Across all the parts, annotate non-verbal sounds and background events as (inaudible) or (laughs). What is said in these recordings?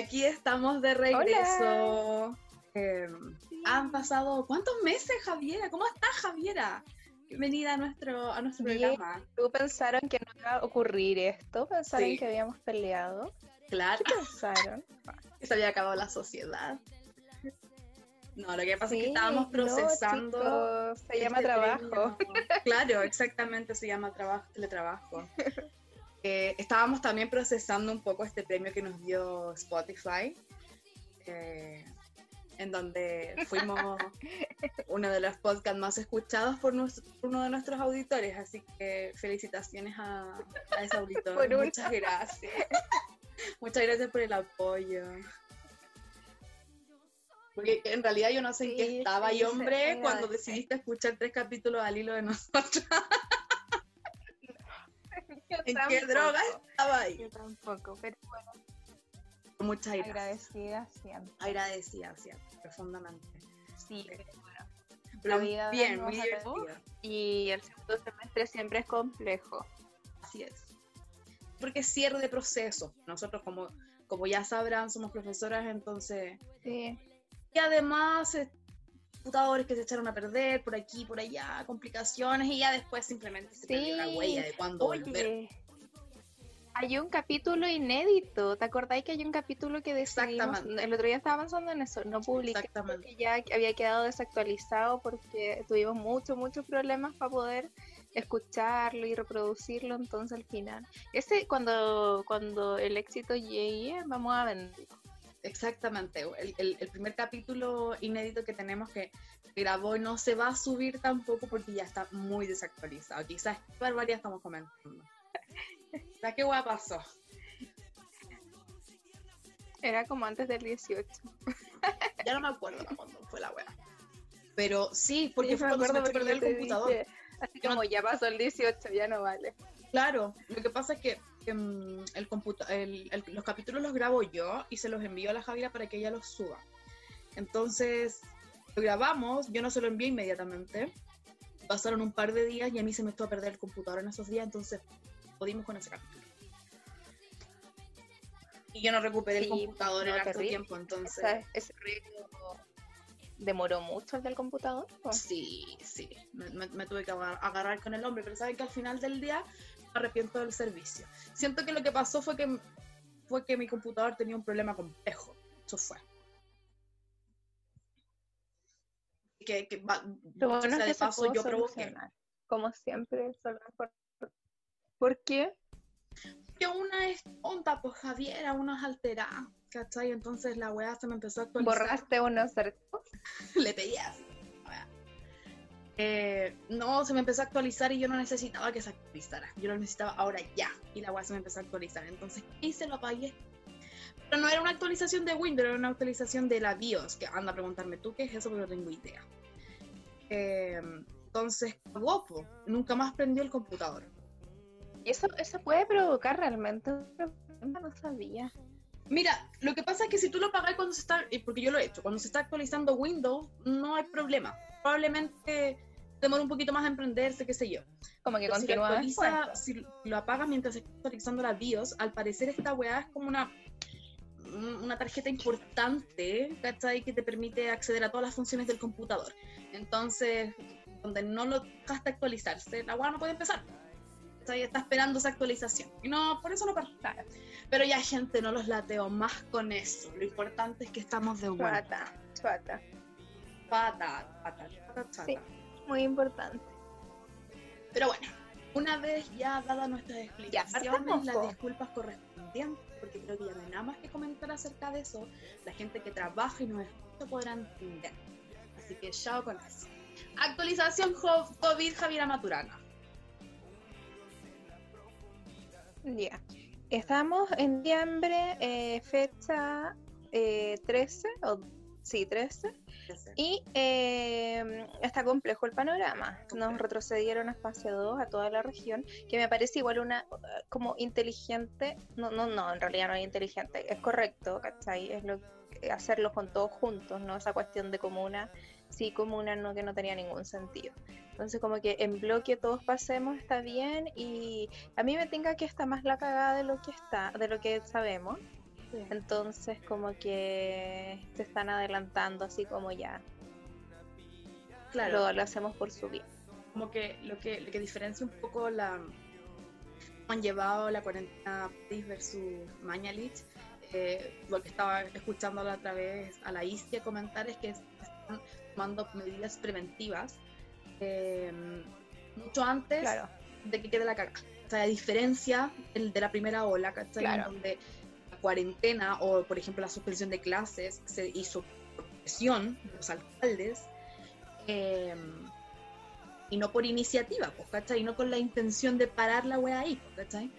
aquí estamos de regreso. Eh, han pasado cuántos meses, Javiera. ¿Cómo estás, Javiera? Bienvenida a nuestro, a nuestro programa. ¿Tú pensaron que no iba a ocurrir esto? ¿Pensaron que habíamos peleado? Claro. ¿Qué pensaron? que (laughs) se había acabado la sociedad. No, lo que pasa es que estábamos procesando. se llama este trabajo. (laughs) Claro, exactamente, se llama trabajo, teletrabajo. (laughs) Eh, estábamos también procesando un poco este premio que nos dio Spotify, eh, en donde fuimos (laughs) uno de los podcasts más escuchados por, uno de nuestros auditores, así que felicitaciones a, ese auditor. Muchas gracias. (laughs) Muchas gracias por el apoyo. Porque en realidad yo no sé en qué estaba y hombre cuando decidiste escuchar tres capítulos al hilo de nosotros. ¿En qué droga estaba ahí? Yo tampoco, pero bueno. Muchas gracias. Agradecida siempre. Agradecida siempre, profundamente. Sí, pero bueno. Pero bien, muy divertido. Y el segundo semestre siempre es complejo. Así es. Porque cierre de proceso. Nosotros, como, como ya sabrán, somos profesoras, entonces. Sí. Y además, computadores que se echaron a perder por aquí, por allá, complicaciones y ya después simplemente se perdió la huella de cuándo volver. Hay un capítulo inédito, ¿te acordáis que hay un capítulo que decidimos, el otro día estaba avanzando en eso, no publiqué porque ya había quedado desactualizado porque tuvimos muchos, muchos problemas para poder escucharlo y reproducirlo, entonces al final, ese cuando, cuando el éxito llegue, vamos a venderlo. Exactamente, el, primer capítulo inédito que tenemos que grabó no se va a subir tampoco porque ya está muy desactualizado. Quizás qué barbaridad estamos comentando. ¿Sabes qué hueá pasó? Era como antes del 18. ya no me acuerdo cuándo fue la hueá. Pero sí, porque fue cuando se perdió el computador. así como ya pasó el 18, ya no vale. Claro, lo que pasa es que Mm, el, el, los capítulos los grabo yo y se los envío a la Javiera para que ella los suba. Entonces, lo grabamos, yo no se lo envié inmediatamente. Pasaron un par de días y a mí se me estuvo a perder el computador en esos días, entonces pudimos con ese capítulo. Y yo no recuperé el computador en harto tiempo, entonces. ¿Ese, demoró mucho el del computador? Sí, sí. Me, tuve que agarrar con el hombre, pero saben que al final del día arrepiento del servicio. Siento que lo que pasó fue que, fue que mi computador tenía un problema complejo. Eso fue. Que, que bueno, de paso yo provoqué. Como siempre, por... ¿Por qué? Que una es tonta, pues Javiera, una es alterada, ¿cachai? Entonces la weá se me empezó a actualizar. ¿Borraste unos cercos? (laughs) Le pedías. Eh, no, se me empezó a actualizar y yo no necesitaba que se actualizara. Yo lo necesitaba ahora ya. Y la web se me empezó a actualizar. Entonces, hice lo apagué. Pero no era una actualización de Windows, era una actualización de la BIOS. Que anda a preguntarme tú qué es eso, pero no tengo idea. Eh, entonces, guapo, nunca más prendió el computador. ¿Y eso, eso puede provocar realmente No sabía. Mira, lo que pasa es que si tú lo pagas cuando se está, porque yo lo he hecho, cuando se está actualizando Windows, no hay problema. Probablemente demora un poquito más a emprenderse, qué sé yo. Como que continúa. Si, lo apagas mientras se está actualizando la BIOS, al parecer esta weá es como una una tarjeta importante, ¿cachai? Que te permite acceder a todas las funciones del computador. Entonces, donde no lo dejaste actualizarse, la weá no puede empezar. Está esperando esa actualización. Y no, por eso no pasa. Pero ya, gente, no los lateo más con eso. Lo importante es que estamos de vuelta. Chuata, Pata, pata, pata, Sí, muy importante. Pero bueno, una vez ya dada nuestras explicaciones, las disculpas correspondientes, porque creo que ya no hay nada más que comentar acerca de eso, la gente que trabaja y no escucha podrá entender. Así que chao con eso. Actualización COVID Javiera Maturana. Ya. Estamos en diciembre, eh, fecha 13, eh, o sí, 13. Y eh, está complejo el panorama. Nos retrocedieron a fase 2 a toda la región, que me parece igual una como inteligente. No, no, no, en realidad no es inteligente, es correcto, ¿cachai? Es lo hacerlo con todos juntos, ¿no? Esa cuestión de comuna, sí, comuna, no, que no tenía ningún sentido. Entonces, como que en bloque todos pasemos está bien y a mí me tenga que está más la cagada de lo que está, de lo que sabemos. Entonces como que se están adelantando así como ya. Claro. Lo, hacemos por su bien. Como que lo que, lo que diferencia un poco la han llevado la cuarentena versus Mañalich, eh, lo que estaba escuchando la otra vez a la Istia comentar es que están tomando medidas preventivas eh, mucho antes de que quede la cagada. O sea, a diferencia de la primera ola, ¿cachai? Donde la cuarentena o, por ejemplo, la suspensión de clases se hizo por presión de los alcaldes eh, y no por iniciativa, pues, ¿cachai? Y no con la intención de parar la wea ahí, pues, ¿cachai?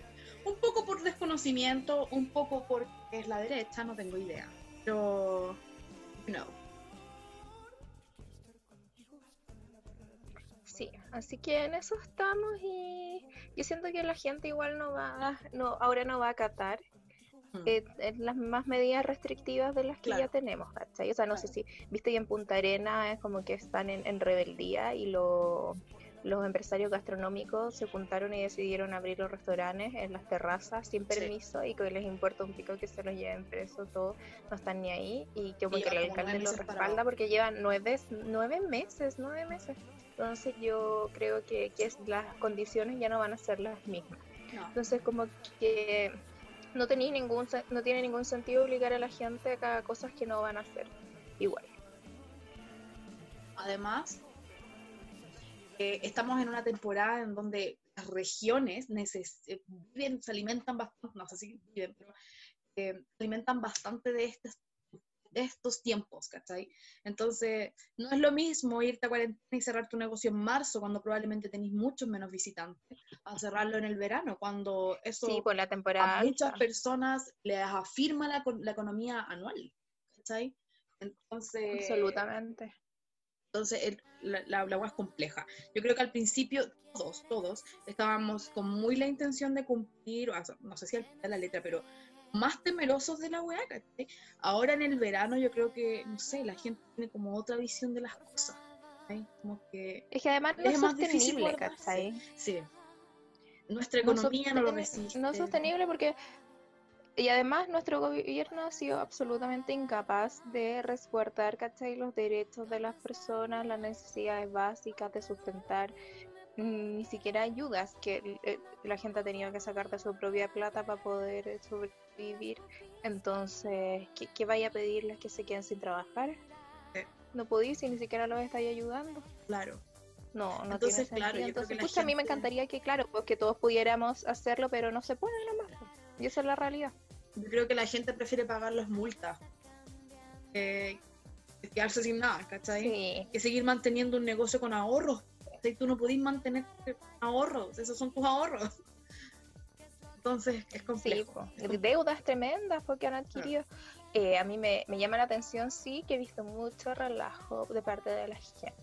Un poco por desconocimiento, un poco porque es la derecha, no tengo idea. Pero, no. Sí, así que en eso estamos y yo siento que la gente igual no va, no, ahora no va a acatar eh, las más medidas restrictivas de las que ya tenemos, ¿cachai? O sea, no sé si, viste que en Punta Arena es como que están en, rebeldía y lo, los empresarios gastronómicos se juntaron y decidieron abrir los restaurantes en las terrazas sin permiso y que les importa un pico que se los lleven preso, todo, no están ni ahí y que como que el alcalde lo respalda porque llevan nueve, nueve meses, nueve meses. Entonces yo creo que, que las condiciones ya no van a ser las mismas. Entonces como que no, tenía ningún, no tiene ningún sentido obligar a la gente a cosas que no van a hacer igual. Además, eh, estamos en una temporada en donde las regiones viven, se alimentan bastante, no sé si alimentan bastante de este de estos tiempos, ¿cachai? Entonces, no es lo mismo irte a cuarentena y cerrar tu negocio en marzo, cuando probablemente tenéis muchos menos visitantes, a cerrarlo en el verano, cuando eso sí, por la temporada a muchas personas les afirma la, la economía anual, ¿cachai? Entonces... Absolutamente. Entonces, la, la, agua es compleja. Yo creo que al principio todos, todos, estábamos con muy la intención de cumplir, no sé si al la letra, pero más temerosos de la weá, Ahora en el verano yo creo que, no sé, la gente tiene como otra visión de las cosas, Como que... Es que además no es, más sostenible, ¿cachai? Sí. Nuestra economía no, lo resiste. No es sostenible porque... Y además nuestro gobierno ha sido absolutamente incapaz de resguardar, ¿cachai? Los derechos de las personas, las necesidades básicas de sustentar ni siquiera ayudas que eh, la gente ha tenido que sacar de su propia plata para poder sobrevivir. Entonces, ¿qué, vaya a pedirles que se queden sin trabajar? No podéis y ni siquiera los estáis ayudando. Claro. No, no Entonces, tiene sentido. Entonces, a mí me encantaría que, claro, pues que todos pudiéramos hacerlo, pero no se puede nomás. Pues. Y esa es la realidad. Yo creo que la gente prefiere pagar las multas que quedarse sin nada, ¿cachai? Que seguir manteniendo un negocio con ahorros y tú no pudiste mantener ahorros, esos son tus ahorros. Entonces es complejo. Deudas tremendas porque han adquirido. Eh, a mí me, llama la atención, sí, que he visto mucho relajo de parte de la gente.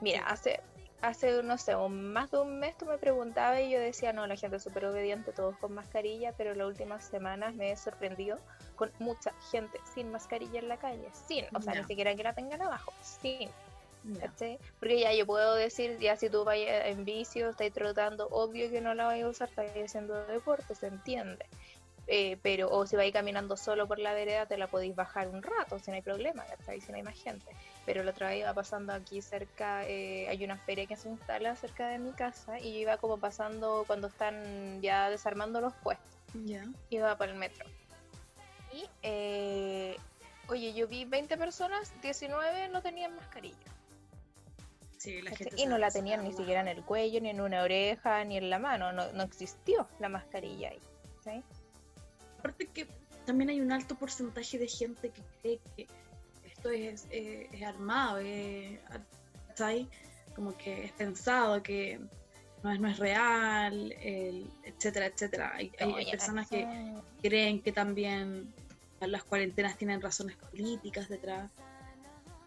Mira, hace, hace, no sé, más de un mes tú me preguntabas y yo decía, no, la gente es súper obediente, todos con mascarilla, pero las últimas semanas me he sorprendido con mucha gente sin mascarilla en la calle, sin, o sea, ni siquiera que la tengan abajo, sin. Porque ya yo puedo decir, ya si tú vayas en vicio, estás trotando, obvio que no la vais a usar, estás haciendo deporte, se entiende. Eh, pero, o si vais caminando solo por la vereda, te la podéis bajar un rato, si no hay problema, Si no hay más gente. Pero la otra vez iba pasando aquí cerca, eh, hay una feria que se instala cerca de mi casa y iba como pasando cuando están ya desarmando los puestos. Iba para el metro. Y, eh, oye, yo vi 20 personas, 19 no tenían mascarilla y no la tenían ni siquiera en el cuello, ni en una oreja, ni en la mano, no, no existió la mascarilla ahí. Aparte que también hay un alto porcentaje de gente que cree que esto es, eh, es armado, eh, como que es pensado, que no es, no es real, etcétera, etcétera. Hay, hay personas que creen que también las cuarentenas tienen razones políticas detrás.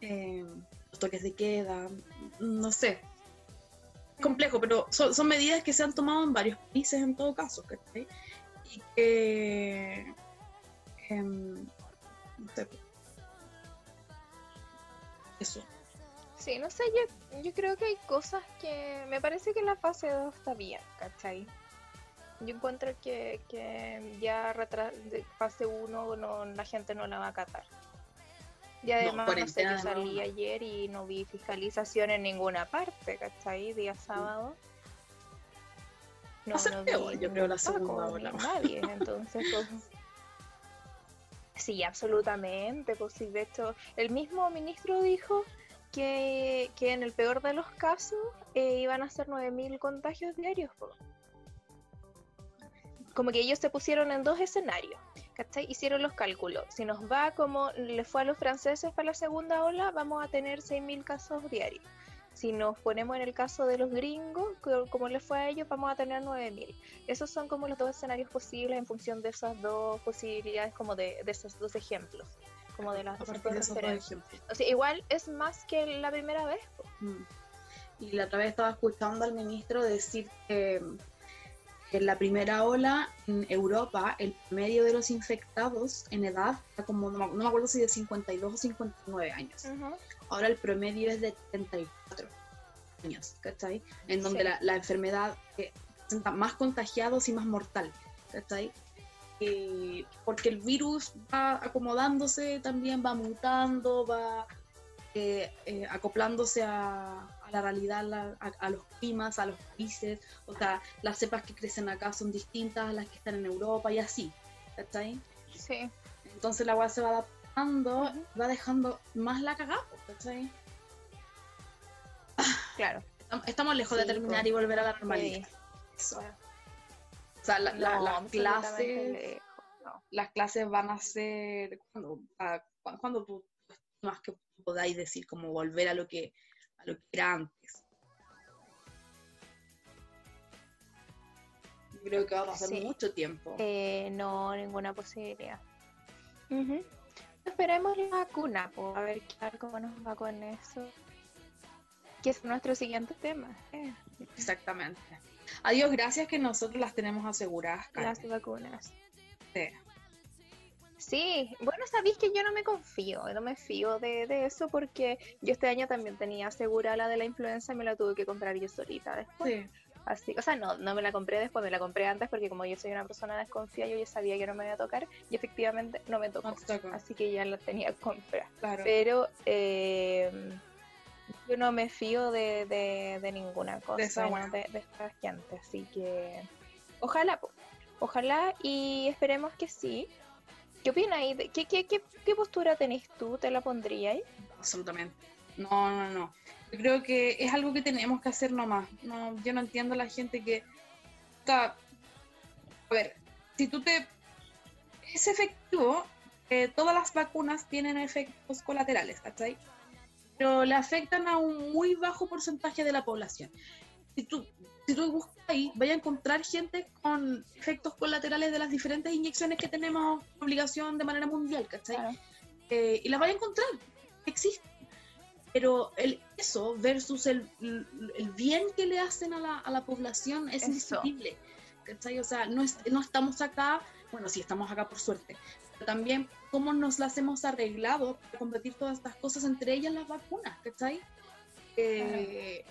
Eh, toques de queda, no sé. Complejo, pero son, medidas que se han tomado en varios países en todo caso, ¿cachai? Y que... Em, no sé. Eso. Sí, no sé, yo, yo creo que hay cosas que... Me parece que la fase 2 está bien, ¿cachai? Yo encuentro que, que ya de fase 1 no, la gente no la va a acatar. Y además, no, sé, yo salí ayer y no vi fiscalización en ninguna parte, ¿cachai? Día sábado. No, no vi yo creo la segunda Nadie, (laughs) entonces, pues, Sí, absolutamente. Pues sí, de hecho, el mismo ministro dijo que, en el peor de los casos eh, iban a ser 9.000 contagios diarios. Como que ellos se pusieron en dos escenarios, ¿cachai? Hicieron los cálculos. Si nos va como le fue a los franceses para la segunda ola, vamos a tener 6.000 casos diarios. Si nos ponemos en el caso de los gringos, como les fue a ellos, vamos a tener 9.000. Esos son como los dos escenarios posibles en función de esas dos posibilidades, como de, esos dos ejemplos. Como de las dos O sea, igual es más que la primera vez. Mm. Y la otra vez estaba escuchando al ministro decir que en la primera ola en Europa el medio de los infectados en edad está como, no, me acuerdo si de 52 o 59 años. Ahora el promedio es de 34 años, ¿cachai? En donde la, enfermedad eh, presenta más contagiados y más mortal, ¿cachai? Eh, porque el virus va acomodándose también, va mutando, va eh, acoplándose a, la realidad, a, los climas, a los países. O sea, las cepas que crecen acá son distintas a las que están en Europa y así. ¿Cachai? Sí. Entonces la agua se va adaptando va dejando más la cagada, ¿cachai? Claro. Estamos lejos de terminar y volver a la normalidad. Eso. O sea, las clases. Las clases van a ser. Cuando, tú más que podáis decir, como volver a lo que, a lo que era antes. creo que va a pasar mucho tiempo. Eh, no, ninguna posibilidad. Esperemos la vacuna, pues, a ver cómo nos va con eso. Que es nuestro siguiente tema. Eh. Exactamente. Adiós, gracias que nosotros las tenemos aseguradas. Las vacunas. Sí. Sí, bueno, sabéis que yo no me confío, no me fío de, de, eso porque yo este año también tenía asegurada la de la influenza y me la tuve que comprar yo solita después. Sí. Así, o sea, no, no me la compré después, me la compré antes porque como yo soy una persona desconfiada, yo ya sabía que no me iba a tocar y efectivamente no me tocó. así que ya la tenía que comprar. Pero eh, yo no me fío de, de, ninguna cosa de, de, esta gente, así que ojalá, ojalá y esperemos que sí. ¿Qué opinas? ¿Qué, qué, postura tenés tú? ¿Te la pondrías? Absolutamente. No, no, no. Yo creo que es algo que tenemos que hacer nomás. No, yo no entiendo la gente que. a ver, si tú te. Es efectivo, todas las vacunas tienen efectos colaterales, ¿cachai? Pero le afectan a un muy bajo porcentaje de la población. Si tú, si tú buscas ahí, vaya a encontrar gente con efectos colaterales de las diferentes inyecciones que tenemos obligación de manera mundial, ¿cachai? Eh, y las vaya a encontrar. Existen pero el, eso versus el, el, bien que le hacen a la, a la población es indiscutible. O sea, no, no estamos acá, bueno, sí estamos acá por suerte, pero también cómo nos las hemos arreglado para combatir todas estas cosas, entre ellas las vacunas, ¿cachai? Eh,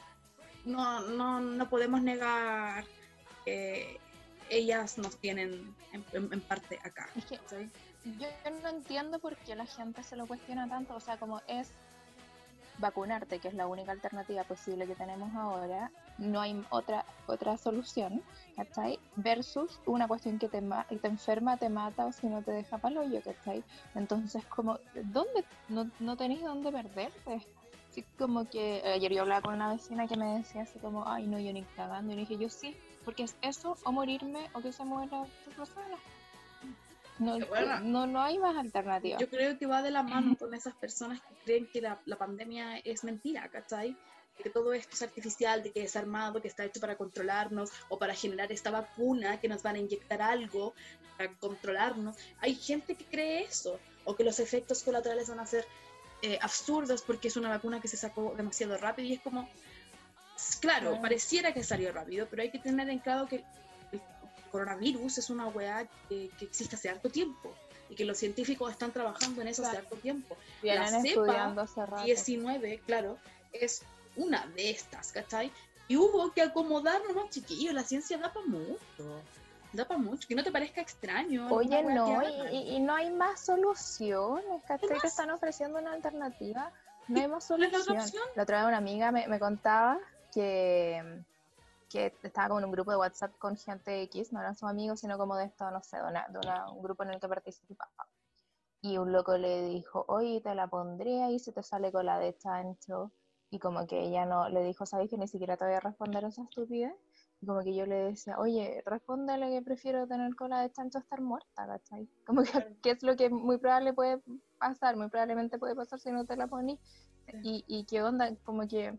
no, no, no podemos negar que ellas nos tienen en, parte acá. Es que yo no entiendo por qué la gente se lo cuestiona tanto, o sea, como es vacunarte, que es la única alternativa posible que tenemos ahora, no hay otra otra solución, ¿cachai? Versus una cuestión que te, te enferma, te mata o si no te deja palo yo, ¿cachai? Entonces, como, ¿dónde? No, no tenéis dónde perderte. Así como que ayer yo hablaba con una vecina que me decía así como, ay, no, yo ni cagando. Y dije, yo sí, porque es eso o morirme o que se muera tu persona. No, no, no hay más alternativa. Yo creo que va de la mano (laughs) con esas personas que creen que la, la pandemia es mentira, ¿cachai? que todo esto es artificial, de que es armado, que está hecho para controlarnos o para generar esta vacuna, que nos van a inyectar algo para controlarnos. Hay gente que cree eso, o que los efectos colaterales van a ser eh, absurdos porque es una vacuna que se sacó demasiado rápido y es como, claro, pareciera que salió rápido, pero hay que tener en claro que coronavirus es una weá que, existe hace harto tiempo y que los científicos están trabajando en eso hace harto tiempo. la cepa 19, claro, es una de estas, ¿cachai? Y hubo que acomodarnos más chiquillos, la ciencia da para mucho. Da para mucho, que no te parezca extraño. Oye, no, y, no hay más soluciones, ¿cachai? Que están ofreciendo una alternativa. No hay más solución. La otra vez una amiga me, me contaba que, que estaba como en un grupo de WhatsApp con gente X, no eran sus amigos, sino como de esto, no sé, de, un grupo en el que participaba. Y un loco le dijo, oye, te la pondré ahí, se te sale con la de chancho. Y como que ella no, le dijo, ¿sabes que ni siquiera te voy a responder esa estupidez? Y como que yo le decía, oye, respóndele que prefiero tener cola de chancho a estar muerta, ¿cachai? Como que, ¿qué es lo que muy probable puede pasar, muy probablemente puede pasar si no te la pones. Y, y qué onda, como que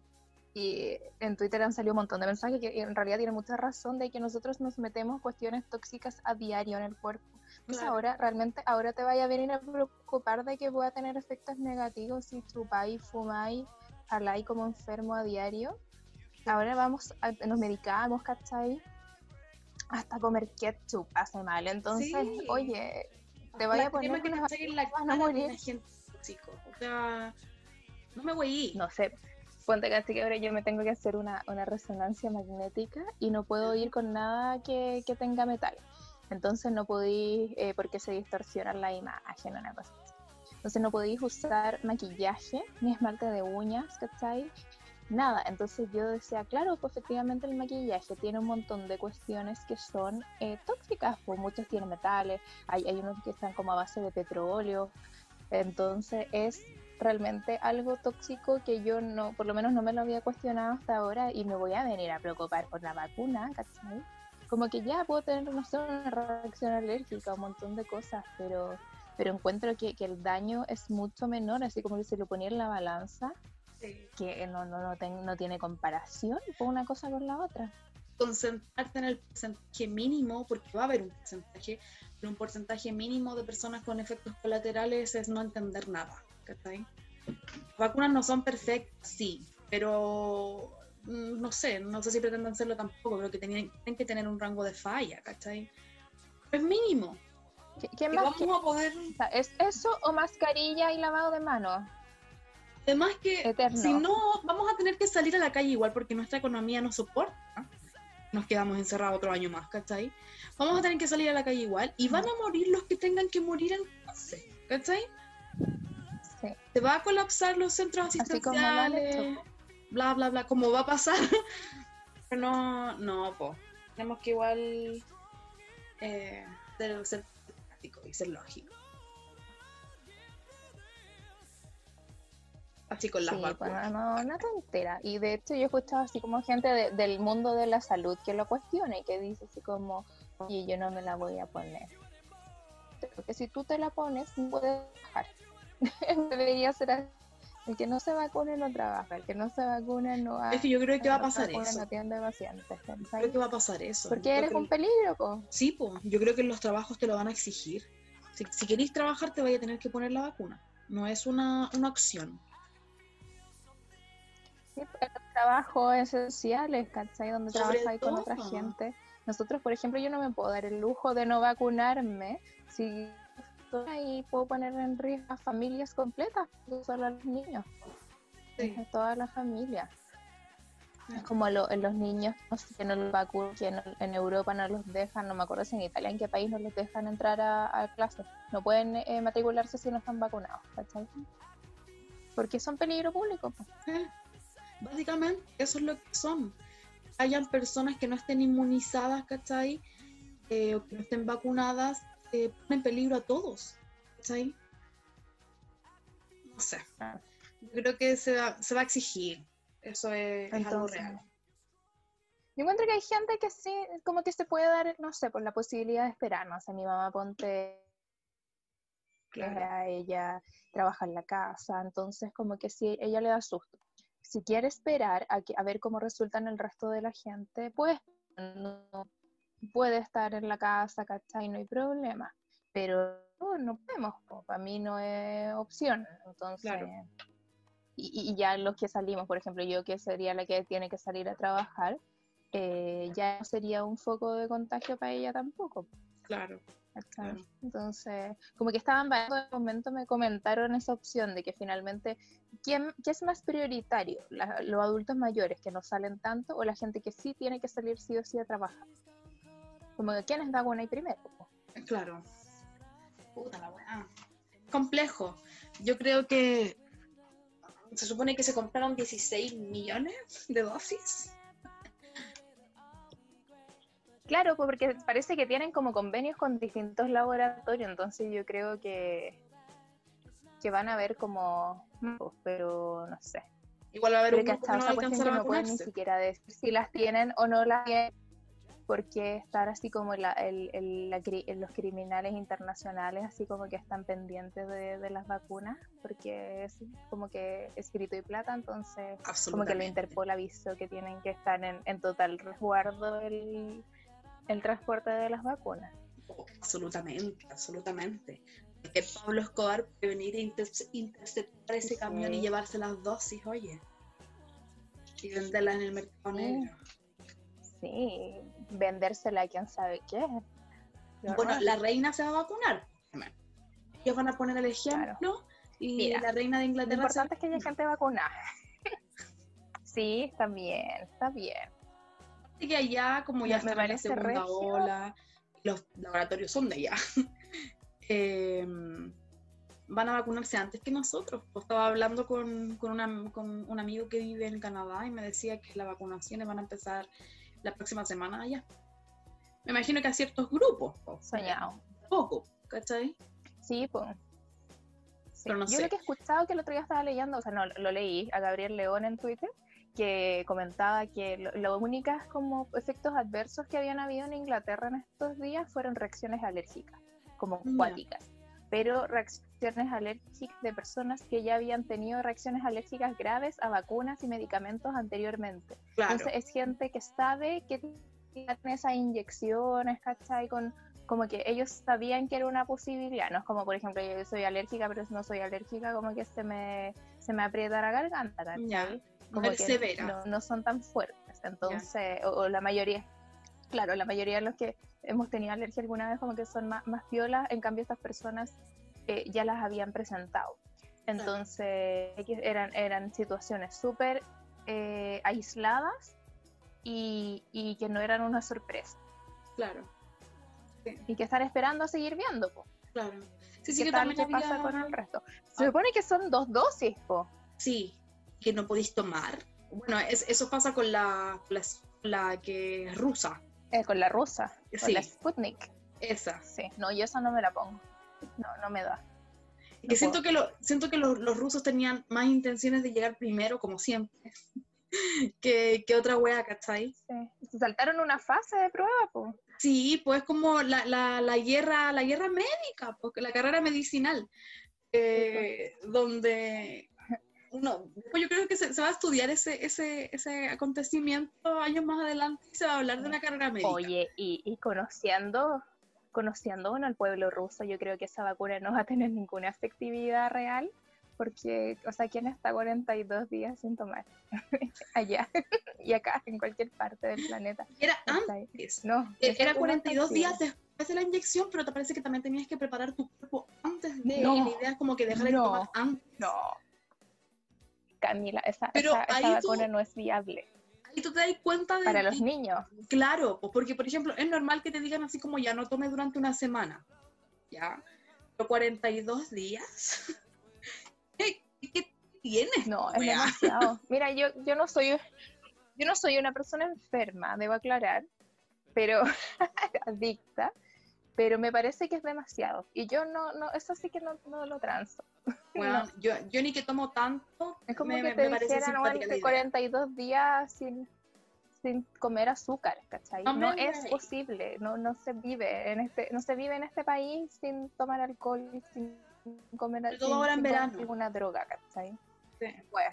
y en Twitter han salido un montón de mensajes que en realidad tienen mucha razón de que nosotros nos metemos cuestiones tóxicas a diario en el cuerpo. Entonces ahora, realmente, ahora te vaya a venir a preocupar de que pueda tener efectos negativos si chupáis, fumáis, jaláis como enfermo a diario. Ahora vamos, a, nos medicamos, ¿cachai? Hasta comer ketchup hace mal. Entonces, oye, te vaya a poner que las la van a morir. Gente, chico. O sea, no me voy a ir. No sé, Ponte casi que ahora yo me tengo que hacer una, una resonancia magnética y no puedo ir con nada que, que tenga metal. Entonces no podéis, eh, porque se distorsiona la imagen, una cosa Entonces no podéis usar maquillaje ni esmalte de uñas, ¿cachai? Nada, entonces yo decía, claro, pues efectivamente el maquillaje tiene un montón de cuestiones que son eh, tóxicas, pues muchos tienen metales, hay, hay unos que están como a base de petróleo, entonces es realmente algo tóxico que yo no, por lo menos no me lo había cuestionado hasta ahora y me voy a venir a preocupar por la vacuna, ¿cachai? Como que ya puedo tener, no sé, una reacción alérgica, un montón de cosas, pero, pero encuentro que, que el daño es mucho menor, así como que se lo ponía en la balanza, que no, no, no, no tiene comparación por una cosa con la otra. Concentrarte en el porcentaje mínimo, porque va a haber un porcentaje, pero un porcentaje mínimo de personas con efectos colaterales es no entender nada. ¿cachai? Las vacunas no son perfectas, sí, pero mm, no sé, no sé si pretenden serlo tampoco, pero que tienen, que tener un rango de falla, ¿cachai? Es mínimo. ¿Qué, más vamos a poder... ¿Es eso o mascarilla y lavado de manos? Además que si no, vamos a tener que salir a la calle igual porque nuestra economía no soporta. Nos quedamos encerrados otro año más, ¿cachai? Vamos a tener que salir a la calle igual y van a morir los que tengan que morir en ¿cachai? Se va a colapsar los centros asistenciales, bla, bla, bla, como va a pasar. (laughs) Pero no, no, pues. Tenemos que igual eh, ser práctico y ser lógico. Así con las sí, no, una tontera. Y de hecho yo he escuchado así como gente del mundo de la salud que lo cuestiona y que dice así como, oye, yo no me la voy a poner. Porque si tú te la pones, no puedes bajar. (laughs) Debería ser así. El que no se vacune no trabaja, el que no se vacune no Es que yo creo que va a pasar eso. No tiene pacientes. Creo que va a pasar eso. Porque eres un peligro, po. Sí, pues. Yo creo que los trabajos te lo van a exigir. Si, si queréis trabajar, te vaya a tener que poner la vacuna. No es una, una opción. Sí, pero trabajos esenciales, ¿cachai? Donde trabajas con otra gente. Nosotros, por ejemplo, yo no me puedo dar el lujo de no vacunarme si y puedo poner en riesgo a familias completas, no solo a los niños, a toda la familia. Es como en los niños que no los vacunan, que en Europa no los dejan, no me acuerdo si en Italia, en qué país no los dejan entrar a, a clases. No pueden eh, matricularse si no están vacunados, ¿cachai? Porque son peligro público. Básicamente, eso es lo que son. Hayan personas que no estén inmunizadas, ¿cachai? Eh, o que no estén vacunadas eh, pone en peligro a todos. ¿sí? No sé. Yo creo que se va, se va a exigir. Eso es, algo real. Yo encuentro que hay gente que sí, como que se puede dar, no sé, por la posibilidad de esperar. No sé, mi mamá ponte que a ella trabaja en la casa, entonces como que sí, ella le da susto. Si quiere esperar a, que, a ver cómo resultan el resto de la gente, pues no, puede estar en la casa, ¿cachai? No hay problema. Pero no, podemos, para mí no es opción. Entonces, y, ya los que salimos, por ejemplo, yo que sería la que tiene que salir a trabajar, eh, ya no sería un foco de contagio para ella tampoco. Claro. Entonces, como que estaban en el momento me comentaron esa opción de que finalmente, ¿quién, ¿qué es más prioritario? ¿Los adultos mayores que no salen tanto o la gente que sí tiene que salir sí o sí a trabajar? Como que quién es vacuna primero. Claro. Puta la weá. Complejo. Yo creo que se supone que se compraron 16 millones de dosis. Claro, porque parece que tienen como convenios con distintos laboratorios, entonces yo creo que, que van a ver como, pero no sé. Igual va a haber un que hasta esa cuestión que no pueden ni siquiera decir si las tienen o no las tienen, porque estar así como la, el, el, los criminales internacionales, así como que están pendientes de, las vacunas, porque es como que escrito y plata, entonces como que la Interpol avisó que tienen que estar en, en total resguardo el, el transporte de las vacunas. absolutamente, absolutamente. Porque Pablo Escobar puede venir a interceptar ese camión y llevarse las dosis, oye. Y venderlas en el mercado negro. Sí, vendérsela a quien sabe qué. Bueno, la reina se va a vacunar. Ellos van a poner el ejemplo y la reina de Inglaterra. Lo importante es que haya gente vacunada. (laughs) sí, está bien, está bien. Que allá, como ya está en la segunda ola, los laboratorios son de allá. (laughs) Em, van a vacunarse antes que nosotros. Pues estaba hablando con, con, un amigo que vive en Canadá y me decía que las vacunaciones van a empezar la próxima semana allá. Me imagino que a ciertos grupos. Soñado. Poco, ¿cachai? Sí, pues. Yo lo que he escuchado que el otro día estaba leyendo, o sea, no, lo leí a Gabriel León en Twitter, que comentaba que los únicos como efectos adversos que habían habido en Inglaterra en estos días fueron reacciones alérgicas, como cuáticas, pero reacciones alérgicas de personas que ya habían tenido reacciones alérgicas graves a vacunas y medicamentos anteriormente. Entonces es gente que sabe que tiene esas inyecciones, ¿cachai? Con, como que ellos sabían que era una posibilidad, no es como por ejemplo yo soy alérgica pero no soy alérgica como que se me, se me aprieta la garganta, ¿cachai? Como que no, no, son tan fuertes, entonces, o, la mayoría, claro, la mayoría de los que hemos tenido alergia alguna vez como que son más, más violas, en cambio estas personas eh, ya las habían presentado. Entonces eran, eran situaciones súper eh, aisladas y, y, que no eran una sorpresa. Claro. Y que están esperando a seguir viendo. Po. Claro. Sí, sí, ¿Qué tal que pasa con el resto? Se supone que son dos dosis, po. Sí, que no podéis tomar. Bueno, eso pasa con la, la, que es rusa. Eh, con la rusa, con la Sputnik. Esa. Sí, no, yo esa no me la pongo. No, no me da. que siento que, lo, siento que los, rusos tenían más intenciones de llegar primero, como siempre, (laughs) que, que, otra wea, ¿cachai? Sí. Se saltaron una fase de prueba, pues. Sí, pues como la, la, la, guerra, la guerra médica, porque la carrera medicinal, eh, donde uno, pues yo creo que se, va a estudiar ese, ese, ese acontecimiento años más adelante y se va a hablar de una carrera médica. Oye, y, y conociendo, conociendo bueno, al pueblo ruso, yo creo que esa vacuna no va a tener ninguna efectividad real, porque, o sea, ¿quién está 42 días sin tomar? (laughs) Allá (laughs) y acá, en cualquier parte del planeta. Era antes. No, era 42 días después de la inyección, pero te parece que también tenías que preparar tu cuerpo antes de. No, la idea es como que dejar de tomar antes. No, Camila, esa, esa, vacuna no es viable. Y tú te das cuenta de... Para los niños. Claro, porque por ejemplo, es normal que te digan así como ya no tome durante una semana, ¿ya? Pero 42 días. (laughs) ¿Qué, tienes? No, es demasiado. (laughs) Mira, yo, yo no soy... Yo no soy una persona enferma, debo aclarar, pero (laughs) adicta, pero me parece que es demasiado. Y yo no, no eso sí que no, no lo transo. Bueno, yo, yo ni que tomo tanto, es como que te parece dijeran, 42 días sin, sin comer azúcar, ¿cachai? No, es posible, no, no se vive en este, no se vive en este país sin tomar alcohol, sin comer Pero todo ahora en verano. ninguna droga, ¿cachai? Sí. Pues,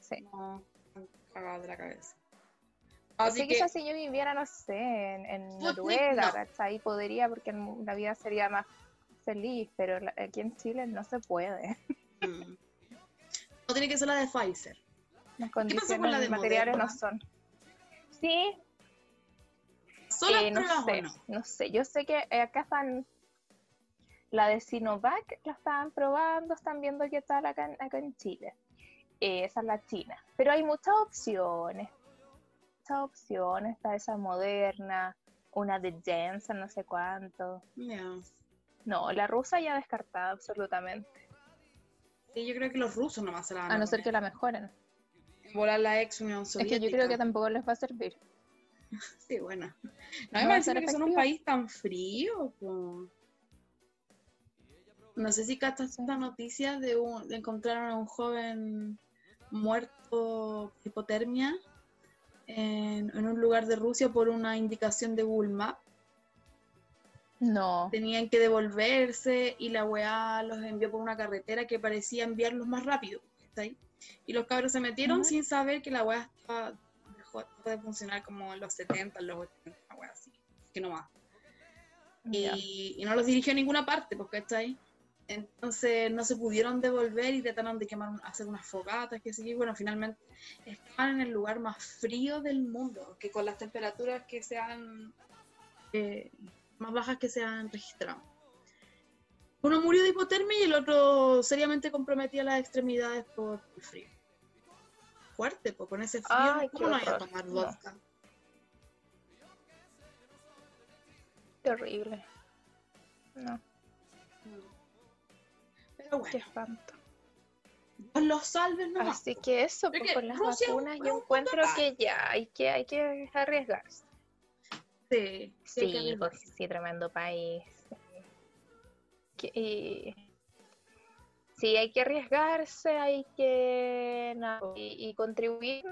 sí. No, cagado de la cabeza. Así que quizás si yo viviera, no sé, en, en Noruega, Ahí podría, porque la vida sería más feliz, pero aquí en Chile no se puede. Mm. No tiene que ser la de Pfizer. Las condiciones la de materiales no son. Sí. Eh, no sé, no? sé. Yo sé que acá están la de Sinovac, la están probando, están viendo qué tal acá, acá en Chile. Eh, esa es la China. Pero hay muchas opciones muchas opciones, está esa moderna, una de Jensen, no sé cuánto. No, la rusa ya descartada absolutamente. Sí, yo creo que los rusos nomás se la van a A no ser que la mejoren. Volar la ex Unión Soviética. Es que yo creo que tampoco les va a servir. (laughs) sí, bueno. No, me parece que son un país tan frío. No sé si captas esta noticia de, un, de encontrar a un joven muerto hipotermia en, un lugar de Rusia por una indicación de Google Maps. No. Tenían que devolverse y la weá los envió por una carretera que parecía enviarlos más rápido. Y los cabros se metieron sin saber que la weá estaba, dejó de funcionar como en los 70, en los 80, una weá así. Que no más. Y, y, no los dirigió a ninguna parte, porque está ahí. Entonces no se pudieron devolver y trataron de quemar, hacer unas fogatas, que sí. Bueno, finalmente estaban en el lugar más frío del mundo, que con las temperaturas que sean eh, más bajas que se han registrado. Uno murió de hipotermia y el otro seriamente comprometía las extremidades por el frío. Fuerte, pues con ese frío, ¿cómo no hay a tomar vodka? Qué horrible. No. Qué espanto. los salves no Así que eso, pues, con las vacunas yo encuentro que ya hay que, hay que arriesgarse. Sí, sí, pues, sí, tremendo país. y, sí, hay que arriesgarse, hay que y, contribuir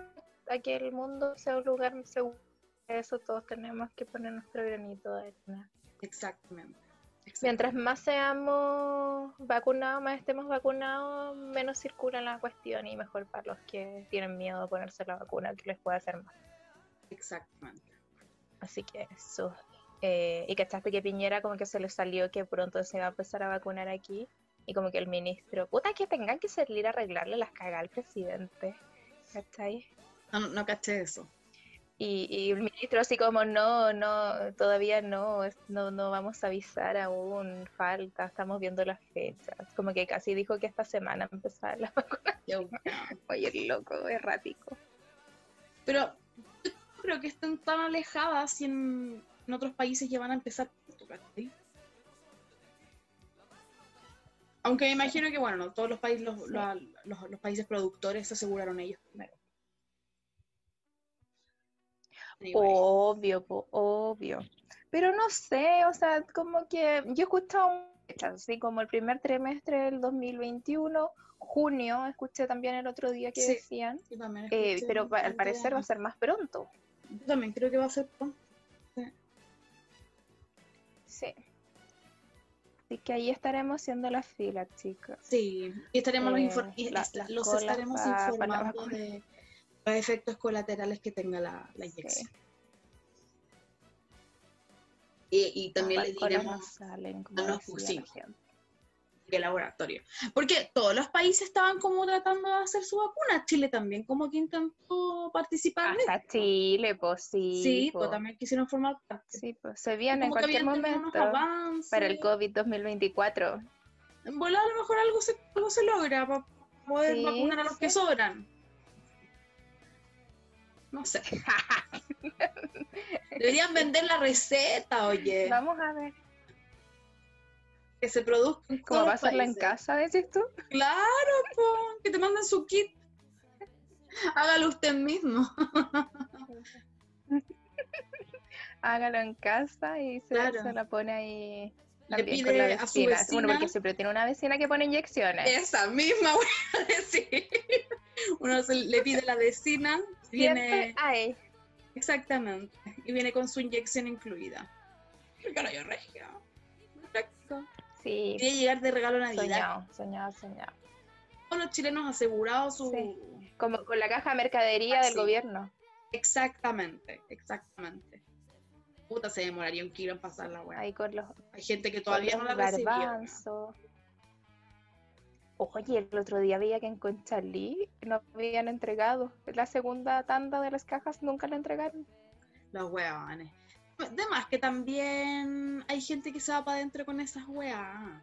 a que el mundo sea un lugar seguro. Eso todos tenemos que poner nuestro granito de arena. Exactamente. Mientras más seamos vacunados, más estemos vacunados, menos circula la cuestión y mejor para los que tienen miedo a ponerse la vacuna, que les puede hacer mal. Exactamente. Así que eso. Eh, y cachaste que Piñera como que se le salió que pronto se va a empezar a vacunar aquí y como que el ministro, puta que tengan que salir a arreglarle las cagas al presidente. ¿Cachai? No, no caché eso. Y, el ministro así como, no, no, todavía no, no, no vamos a avisar aún, falta, estamos viendo las fechas. Como que casi dijo que esta semana empezar la (laughs) vacunación. Oye, loco, errático. Pero creo que están tan alejadas y en, otros países ya van a empezar. Aunque me imagino que, bueno, todos los países, los, los, los países productores se aseguraron ellos primero. Obvio, obvio. Pero no sé, o sea, como que yo he escuchado así como el primer trimestre del 2021, junio, escuché también el otro día que decían, eh, pero al parecer va a ser más pronto. Yo también creo que va a ser. Sí. Así que ahí estaremos haciendo las filas, chicas. Sí, y estaremos los, los estaremos informando de los efectos colaterales que tenga la, la inyección. Y, también le diremos a los fusiles de laboratorio. Porque todos los países estaban como tratando de hacer su vacuna. Chile también como que intentó participar. Hasta Chile, pues sí. Sí, pues también quisieron formar parte. Sí, pues se viene en cualquier momento para el COVID 2024. Bueno, a lo mejor algo se, algo se logra para poder vacunar a los que sobran. No sé. (laughs) Deberían vender la receta, oye. Vamos a ver. Que se produzca. ¿Cómo va a hacerla en casa, decís tú? Claro, que te manden su kit. Hágalo usted mismo. (laughs) Hágalo en casa y se, la pone ahí. Le pide a su vecina. Bueno, porque siempre tiene una vecina que pone inyecciones. Esa misma (laughs) voy a decir. Uno le pide a la vecina viene. Exactamente. Y viene con su inyección incluida. El yo regio. Sí. Quiere llegar de regalo a Navidad. Soñado, soñado, soñado. Todos los chilenos asegurados su. Como con la caja de mercadería del gobierno. Exactamente, exactamente. Puta, se demoraría un kilo en pasar la weá. Ahí con los. Hay gente que todavía no la recibió. Oye, el otro día veía que en Conchalí no habían entregado. La segunda tanda de las cajas nunca la entregaron. Los weones. Además que también hay gente que se va para adentro con esas weas.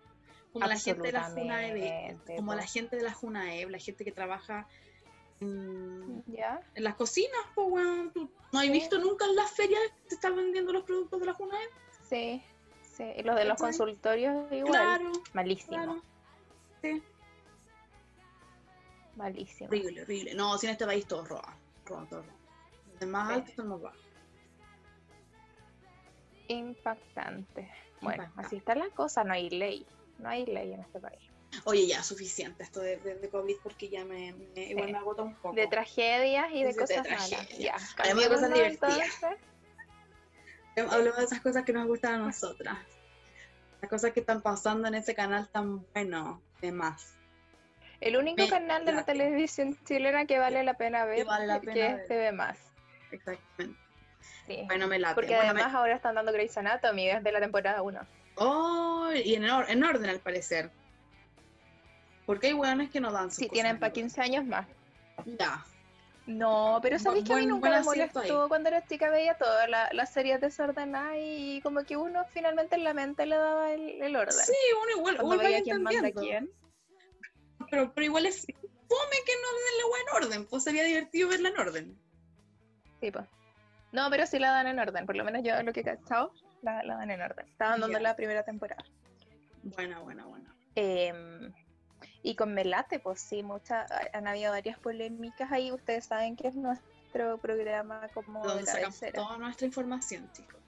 Como la gente de la Junaeb, como la gente de la Junaeb, la gente que trabaja en, en las cocinas, pues, weón. ¿No has visto nunca en las ferias que se están vendiendo los productos de la Junaed? Sí, sí. Y los de los consultorios igual. Claro. Malísimo. Claro. Sí. Malísimo. Horrible, horrible. No, si en este país todo roba. Roba, todo roba. De más alto, todo más bajo. Impactante. Bueno, así está la cosa, no hay ley. No hay ley en este país. Oye, ya, suficiente esto de, de, COVID porque ya me, igual me agota un poco. De tragedias y de, cosas malas. Ya, Hablemos de cosas divertidas. Hablemos de esas cosas que nos gustan a nosotras. Las cosas que están pasando en ese canal tan bueno, de más. El único canal de la televisión chilena que vale la pena ver, que, vale la pena que TV Más. Exactamente. Sí. Bueno, me late. Porque además ahora están dando Grey's Anatomy desde la temporada 1. Oh, y en, en orden al parecer. Porque hay hueones que no dan Sí, tienen para 15 años más. Ya. No, pero sabéis que a mí nunca me molestó cuando era chica, veía todas las la series desordenadas y como que uno finalmente en la mente le daba el, orden. Sí, uno igual, igual veía quién manda quién. Pero, pero igual es fome que no den la hueá en orden, pues sería divertido verla en orden. Sí, pues. No, pero sí la dan en orden, por lo menos yo lo que he cachado, la, la dan en orden. Estaban dando la primera temporada. Buena, buena, buena. Eh, y con Melate, pues sí, muchas, han habido varias polémicas ahí. Ustedes saben que es nuestro programa como Donde sacamos toda nuestra información, chicos.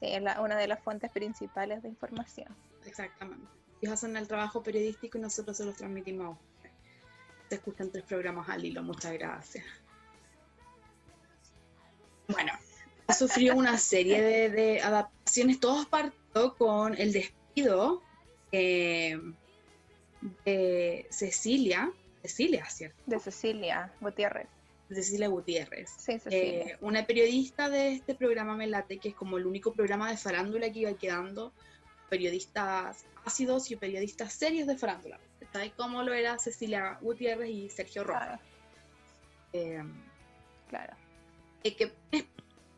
Sí, es una de las fuentes principales de información. Exactamente. Ellos hacen el trabajo periodístico y nosotros se los transmitimos Se escuchan tres programas al hilo, muchas gracias. Bueno, ha sufrido una serie de, de adaptaciones, todos partió con el despido eh, de Cecilia, Cecilia, ¿cierto? De Cecilia Gutiérrez. Cecilia Gutiérrez. Sí, Cecilia. Eh, una periodista de este programa Melate, que es como el único programa de farándula que iba quedando, periodistas ácidos y periodistas serios de farándula. Tal como lo era Cecilia Gutiérrez y Sergio Rojas. Claro. Eh, que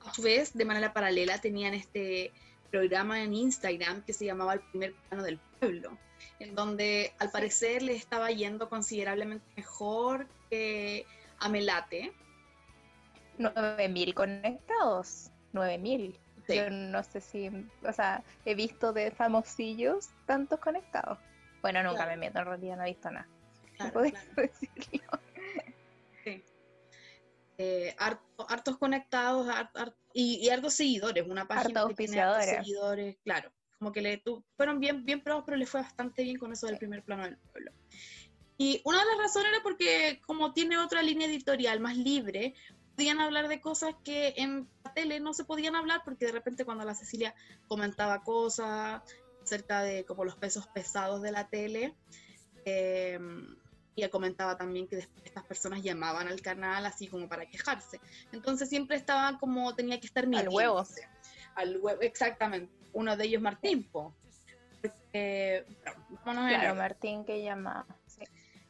a su vez, de manera paralela, tenían este programa en Instagram que se llamaba El primer plano del pueblo en donde al parecer le estaba yendo considerablemente mejor que a Melate. 9.000 conectados, 9.000. Yo no sé si, o sea, he visto de famosillos tantos conectados. Bueno, nunca me meto, en realidad no he visto nada. Claro, (laughs) decirlo. Eh, hartos conectados y, hartos seguidores, una página que tiene hartos seguidores, claro como que le fueron bien, bien pros, pero le fue bastante bien con eso del primer plano del pueblo. Y una de las razones era porque como tiene otra línea editorial más libre, podían hablar de cosas que en la tele no se podían hablar porque de repente cuando la Cecilia comentaba cosas acerca de como los pesos pesados de la tele, eh, ella comentaba también que después estas personas llamaban al canal así como para quejarse. Entonces siempre estaba como, tenía que estar Al huevo. Al huevo, exactamente uno de ellos Martín, po. claro, Martín que llama.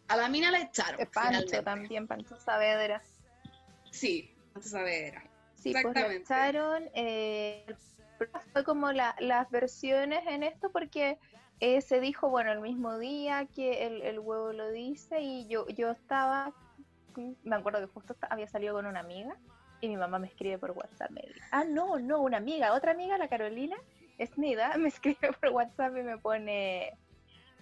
A la mina la echaron. Pancho también, Pancho Saavedra. Sí, Pancho Saavedra. Sí, pues la echaron. Eh, fue como la, las versiones en esto porque eh, se dijo, bueno, el mismo día que el, el, huevo lo dice y yo, yo estaba, me acuerdo que justo había salido con una amiga y mi mamá me escribe por WhatsApp. Me dice, ah, no, no, una amiga, otra amiga, la Carolina, es Nida, (laughs) me escribe por WhatsApp y me pone,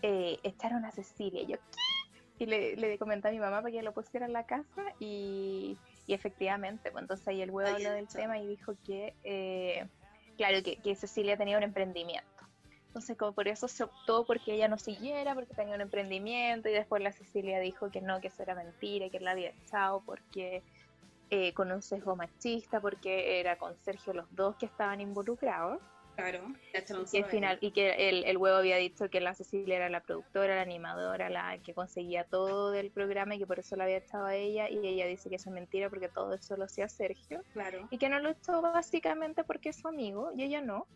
eh, echaron a Cecilia. Y yo, ¿qué? Y le, le comenté a mi mamá para que lo pusiera en la casa y, efectivamente, pues entonces ahí el huevo habló del tema y dijo que, eh, claro, que, que Cecilia tenía un emprendimiento. Entonces, como por eso se optó porque ella no siguiera, porque tenía un emprendimiento, y después la Cecilia dijo que no, que eso era mentira, que él la había echado porque eh, con un sesgo machista, porque era con Sergio los dos que estaban involucrados. Claro, y, final, y que el, el, huevo había dicho que la Cecilia era la productora, la animadora, la que conseguía todo del programa y que por eso la había echado a ella. Y ella dice que eso es mentira porque todo eso lo hacía Sergio. Claro. Y que no lo echó básicamente porque es su amigo y ella no.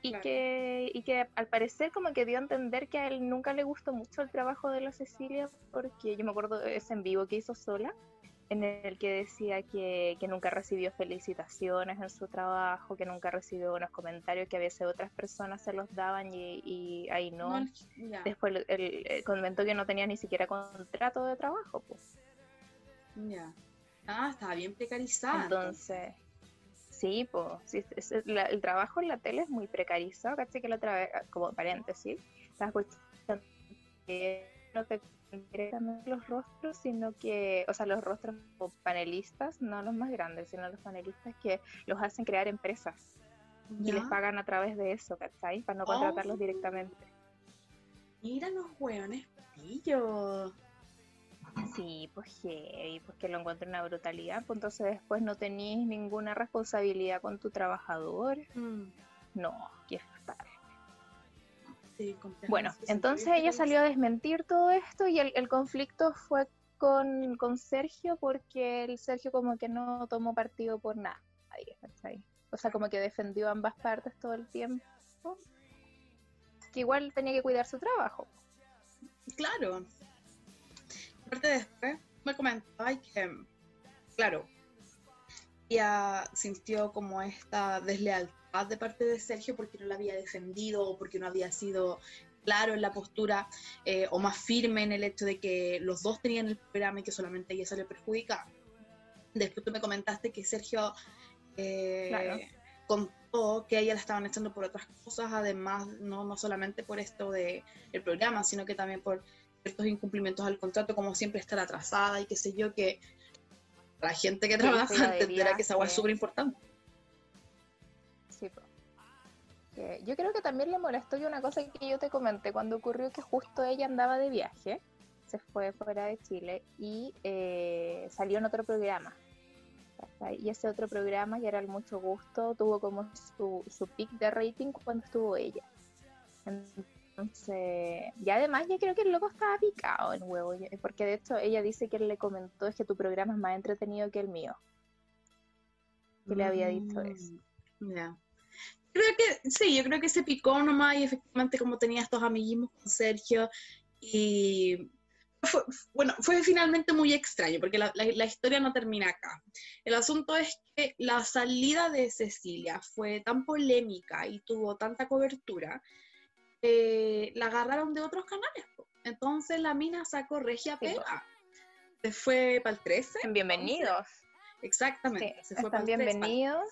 Y, que, y que al parecer como que dio a entender que a él nunca le gustó mucho el trabajo de la Cecilia porque yo me acuerdo ese en vivo que hizo sola en el que decía que, nunca recibió felicitaciones en su trabajo, que nunca recibió buenos comentarios, que a veces otras personas se los daban y, ahí no. Después él, comentó que no tenía ni siquiera contrato de trabajo. Pues. Ya. Ah, estaba bien precarizada. Entonces, sí, pues, el trabajo en la tele es muy precarizado, ¿cachai? Que la otra vez, como paréntesis, estás escuchando que no te directamente los rostros, sino que, o sea, los rostros panelistas, no los más grandes, sino los panelistas que los hacen crear empresas y les pagan a través de eso, ¿cachai? Para no contratarlos oh. directamente. Mira los hueones pillos. Sí, pues y pues que lo encuentro una brutalidad, pues entonces después no tenéis ninguna responsabilidad con tu trabajador. Mm. No, qué fatal. bueno, entonces ella salió a desmentir todo esto y el, conflicto fue con, con, Sergio porque el Sergio como que no tomó partido por nada. O sea, como que defendió ambas partes todo el tiempo. Que igual tenía que cuidar su trabajo. Claro, aparte después me comentaba que, claro, ella sintió como esta deslealtad de parte de Sergio porque no la había defendido o porque no había sido claro en la postura eh, o más firme en el hecho de que los dos tenían el programa y que solamente ella salió perjudicada. Después tú me comentaste que Sergio eh, contó que ella la estaban echando por otras cosas, además no, no solamente por esto del programa, sino que también por ciertos incumplimientos al contrato, como siempre estar atrasada y qué sé yo, que la gente que trabaja entenderá que esa agua es súper importante. Sí, yo creo que también le molestó yo una cosa que yo te comenté cuando ocurrió que justo ella andaba de viaje, se fue fuera de Chile y eh, salió en otro programa. Y ese otro programa, que era el Mucho Gusto, tuvo como su, su pic de rating cuando estuvo ella. Entonces, y además yo creo que el loco estaba picado en huevo, porque de hecho ella dice que él le comentó es que tu programa es más entretenido que el mío. Que le había dicho eso. Mm, ya. Creo que sí, yo creo que se picó nomás y efectivamente como tenía estos amiguismos con Sergio y bueno, fue finalmente muy extraño porque la, la, historia no termina acá. El asunto es que la salida de Cecilia fue tan polémica y tuvo tanta cobertura eh, la agarraron de otros canales. Entonces la mina sacó Regia Pega. Se fue para el 13. Bienvenidos. exactamente. se fue están bienvenidos.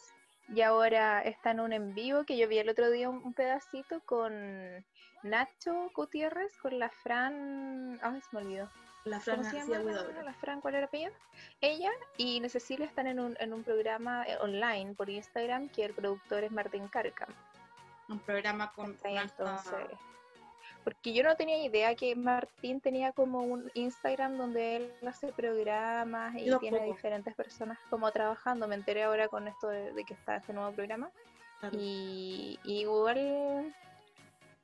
Y ahora están en un en vivo que yo vi el otro día un, pedacito con Nacho Gutiérrez, con la Fran. Ay, se me olvidó. La Fran La Fran, ¿cuál era ella? Ella y Cecilia están en un, en un programa eh, online por Instagram que el productor es Martín Carcam un programa con entonces porque yo no tenía idea que Martín tenía como un Instagram donde él hace programas y tiene diferentes personas como trabajando. Me enteré ahora con esto de, que está este nuevo programa. Y, igual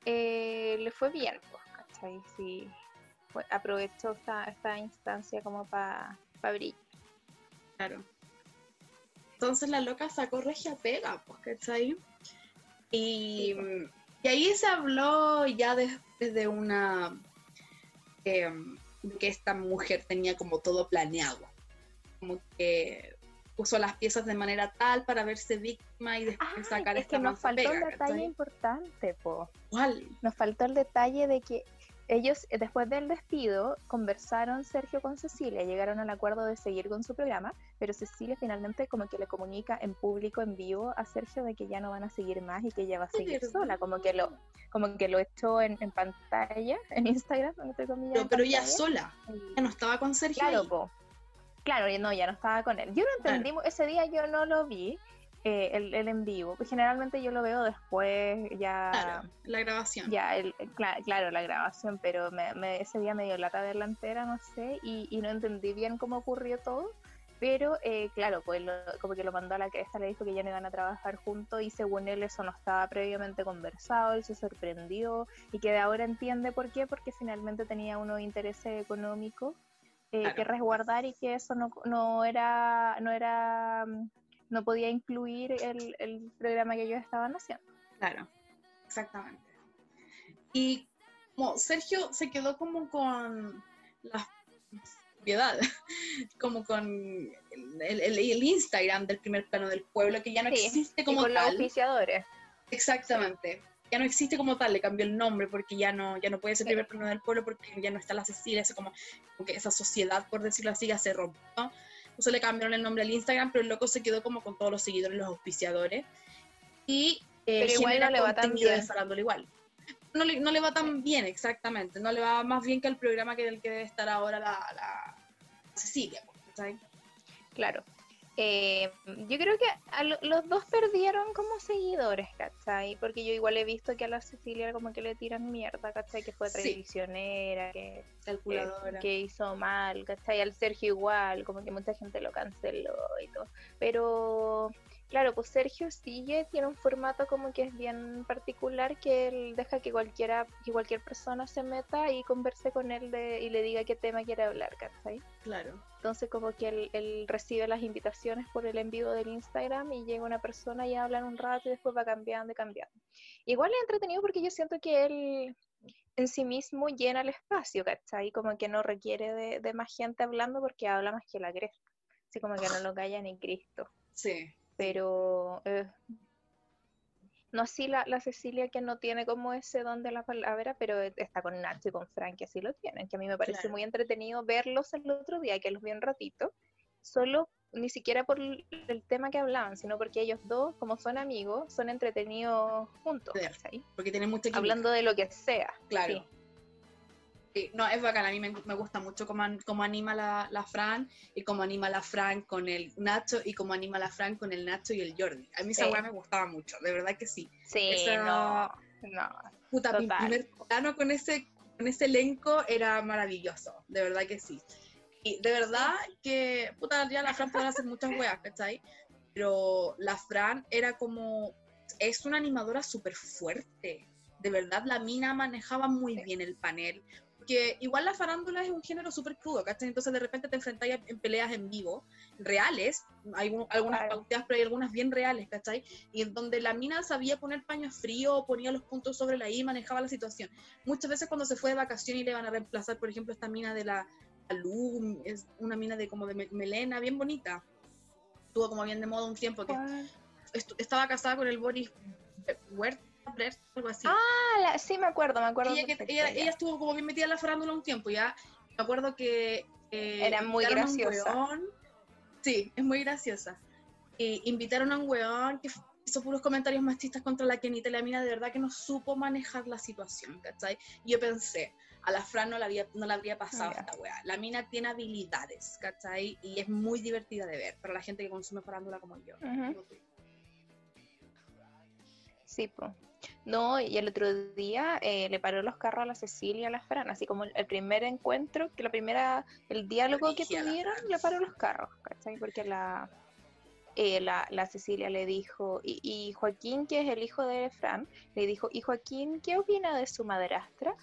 eh, le fue bien, pues, ¿cachai? Sí, aprovechó esta, esta instancia como para brillar. Claro. Entonces la loca sacó regia pega, pues, ¿cachai? Y, y ahí se habló ya después de una... Em, que esta mujer tenía como todo planeado. Como que puso las piezas de manera tal para verse víctima y después sacar es que nos faltó un detalle importante, po. ¿Cuál? Nos faltó el detalle de que ellos, eh, después del despido, conversaron Sergio con Cecilia, llegaron al acuerdo de seguir con su programa, pero Cecilia finalmente como que le comunica en público, en vivo, a Sergio de que ya no van a seguir más y que ella va a seguir sola, como que lo como que lo echó en, pantalla, (laughs) en Instagram, entre comillas. Pero, ya sola, ya no estaba con Sergio. Claro, claro, no, ya no estaba con él. Yo no entendí, ese día yo no lo vi, eh, el, en vivo. Pues generalmente yo lo veo después, ya. Claro, la grabación. Ya, el, claro, la grabación, pero me, ese día me dio lata delantera, no sé, y, no entendí bien cómo ocurrió todo. Pero eh, claro, pues como que lo mandó a la cresta, le dijo que ya no iban a trabajar juntos y según él eso no estaba previamente conversado, él se sorprendió y que de ahora entiende por qué, porque finalmente tenía unos intereses económicos eh, que resguardar y que eso no, no era, no era mm, no podía incluir el, programa que ellos estaban haciendo. Claro, exactamente. Y como Sergio se quedó como con la piedad, (laughs) como con el, Instagram del primer plano del pueblo, que ya no existe como con los oficiadores. Exactamente. ya no existe como tal, le cambió el nombre porque ya no, ya no puede ser primer plano del pueblo porque ya no está la Cecilia, es como, como que esa sociedad, por decirlo así, ya se rompió. Entonces le cambiaron el nombre al Instagram, pero el loco se quedó como con todos los seguidores, los auspiciadores. Y eh, pero igual no le va tan bien. igual. No le, no le, va tan bien, exactamente. No le va más bien que el programa que el que debe estar ahora la, la Cecilia. ¿sabes? Claro. Eh, yo creo que los dos perdieron como seguidores, ¿cachai? Porque yo igual he visto que a la Cecilia como que le tiran mierda, ¿cachai? Que fue traicionera, que, Calculadora. que hizo mal, ¿cachai? Al Sergio igual, como que mucha gente lo canceló y todo. Pero Claro, pues Sergio sigue, tiene un formato como que es bien particular que él deja que cualquiera, que cualquier persona se meta y converse con él de, y le diga qué tema quiere hablar, ¿cachai? Claro. Entonces como que él, recibe las invitaciones por el envío del Instagram y llega una persona y hablan un rato y después va cambiando y cambiando. Igual es entretenido porque yo siento que él en sí mismo llena el espacio, ¿cachai? Como que no requiere de, de más gente hablando porque habla más que la cresta. Así como que no lo calla ni Cristo. Sí pero eh, no así la, la, Cecilia que no tiene como ese don de la palabra, pero está con Nacho y con Frank que así lo tienen, que a mí me parece muy entretenido verlos el otro día, que los vi un ratito, solo ni siquiera por el tema que hablaban, sino porque ellos dos, como son amigos, son entretenidos juntos. Porque tienen mucha Hablando de lo que sea. Claro no, es bacán, a mí me, gusta mucho cómo, cómo anima la, la, Fran y cómo anima la Fran con el Nacho y cómo anima la Fran con el Nacho y el Jordi. A mí esa weá me gustaba mucho, de verdad que sí. Sí, no, no. Puta, mi primer plano con ese, con ese elenco era maravilloso, de verdad que sí. Y de verdad que, puta, ya la Fran puede hacer muchas weas, ¿cachai? Pero la Fran era como, es una animadora súper fuerte de verdad la mina manejaba muy bien el panel, que igual la farándula es un género súper crudo, ¿cachai? Entonces de repente te enfrentáis en peleas en vivo, reales, hay algunas pauteas, pero hay algunas bien reales, ¿cachai? Y en donde la mina sabía poner paño frío, ponía los puntos sobre la I, manejaba la situación. Muchas veces cuando se fue de vacaciones y le van a reemplazar, por ejemplo, esta mina de la Lu, es una mina de como de melena, bien bonita. Estuvo como bien de moda un tiempo, que estaba casada con el Boris Huerta algo así. Ah, sí, me acuerdo, me acuerdo. Ella, ella, estuvo como bien metida en la farándula un tiempo, ya. Me acuerdo que. Eh, Era muy graciosa. sí, es muy graciosa. Y invitaron a un weón que hizo puros comentarios machistas contra la Kenita y la mina de verdad que no supo manejar la situación, ¿cachai? Y yo pensé, a la Fran no la, había, no la habría pasado esta weá. La mina tiene habilidades, ¿cachai? Y es muy divertida de ver para la gente que consume farándula como yo. Sí, pues. No, y el otro día eh, le paró los carros a la Cecilia y a la Fran, así como el, primer encuentro, que la primera, el diálogo que tuvieron, le paró los carros, ¿cachai? Porque la, eh, la, la, Cecilia le dijo, y, Joaquín, que es el hijo de Fran, le dijo, ¿y Joaquín qué opina de su madrastra?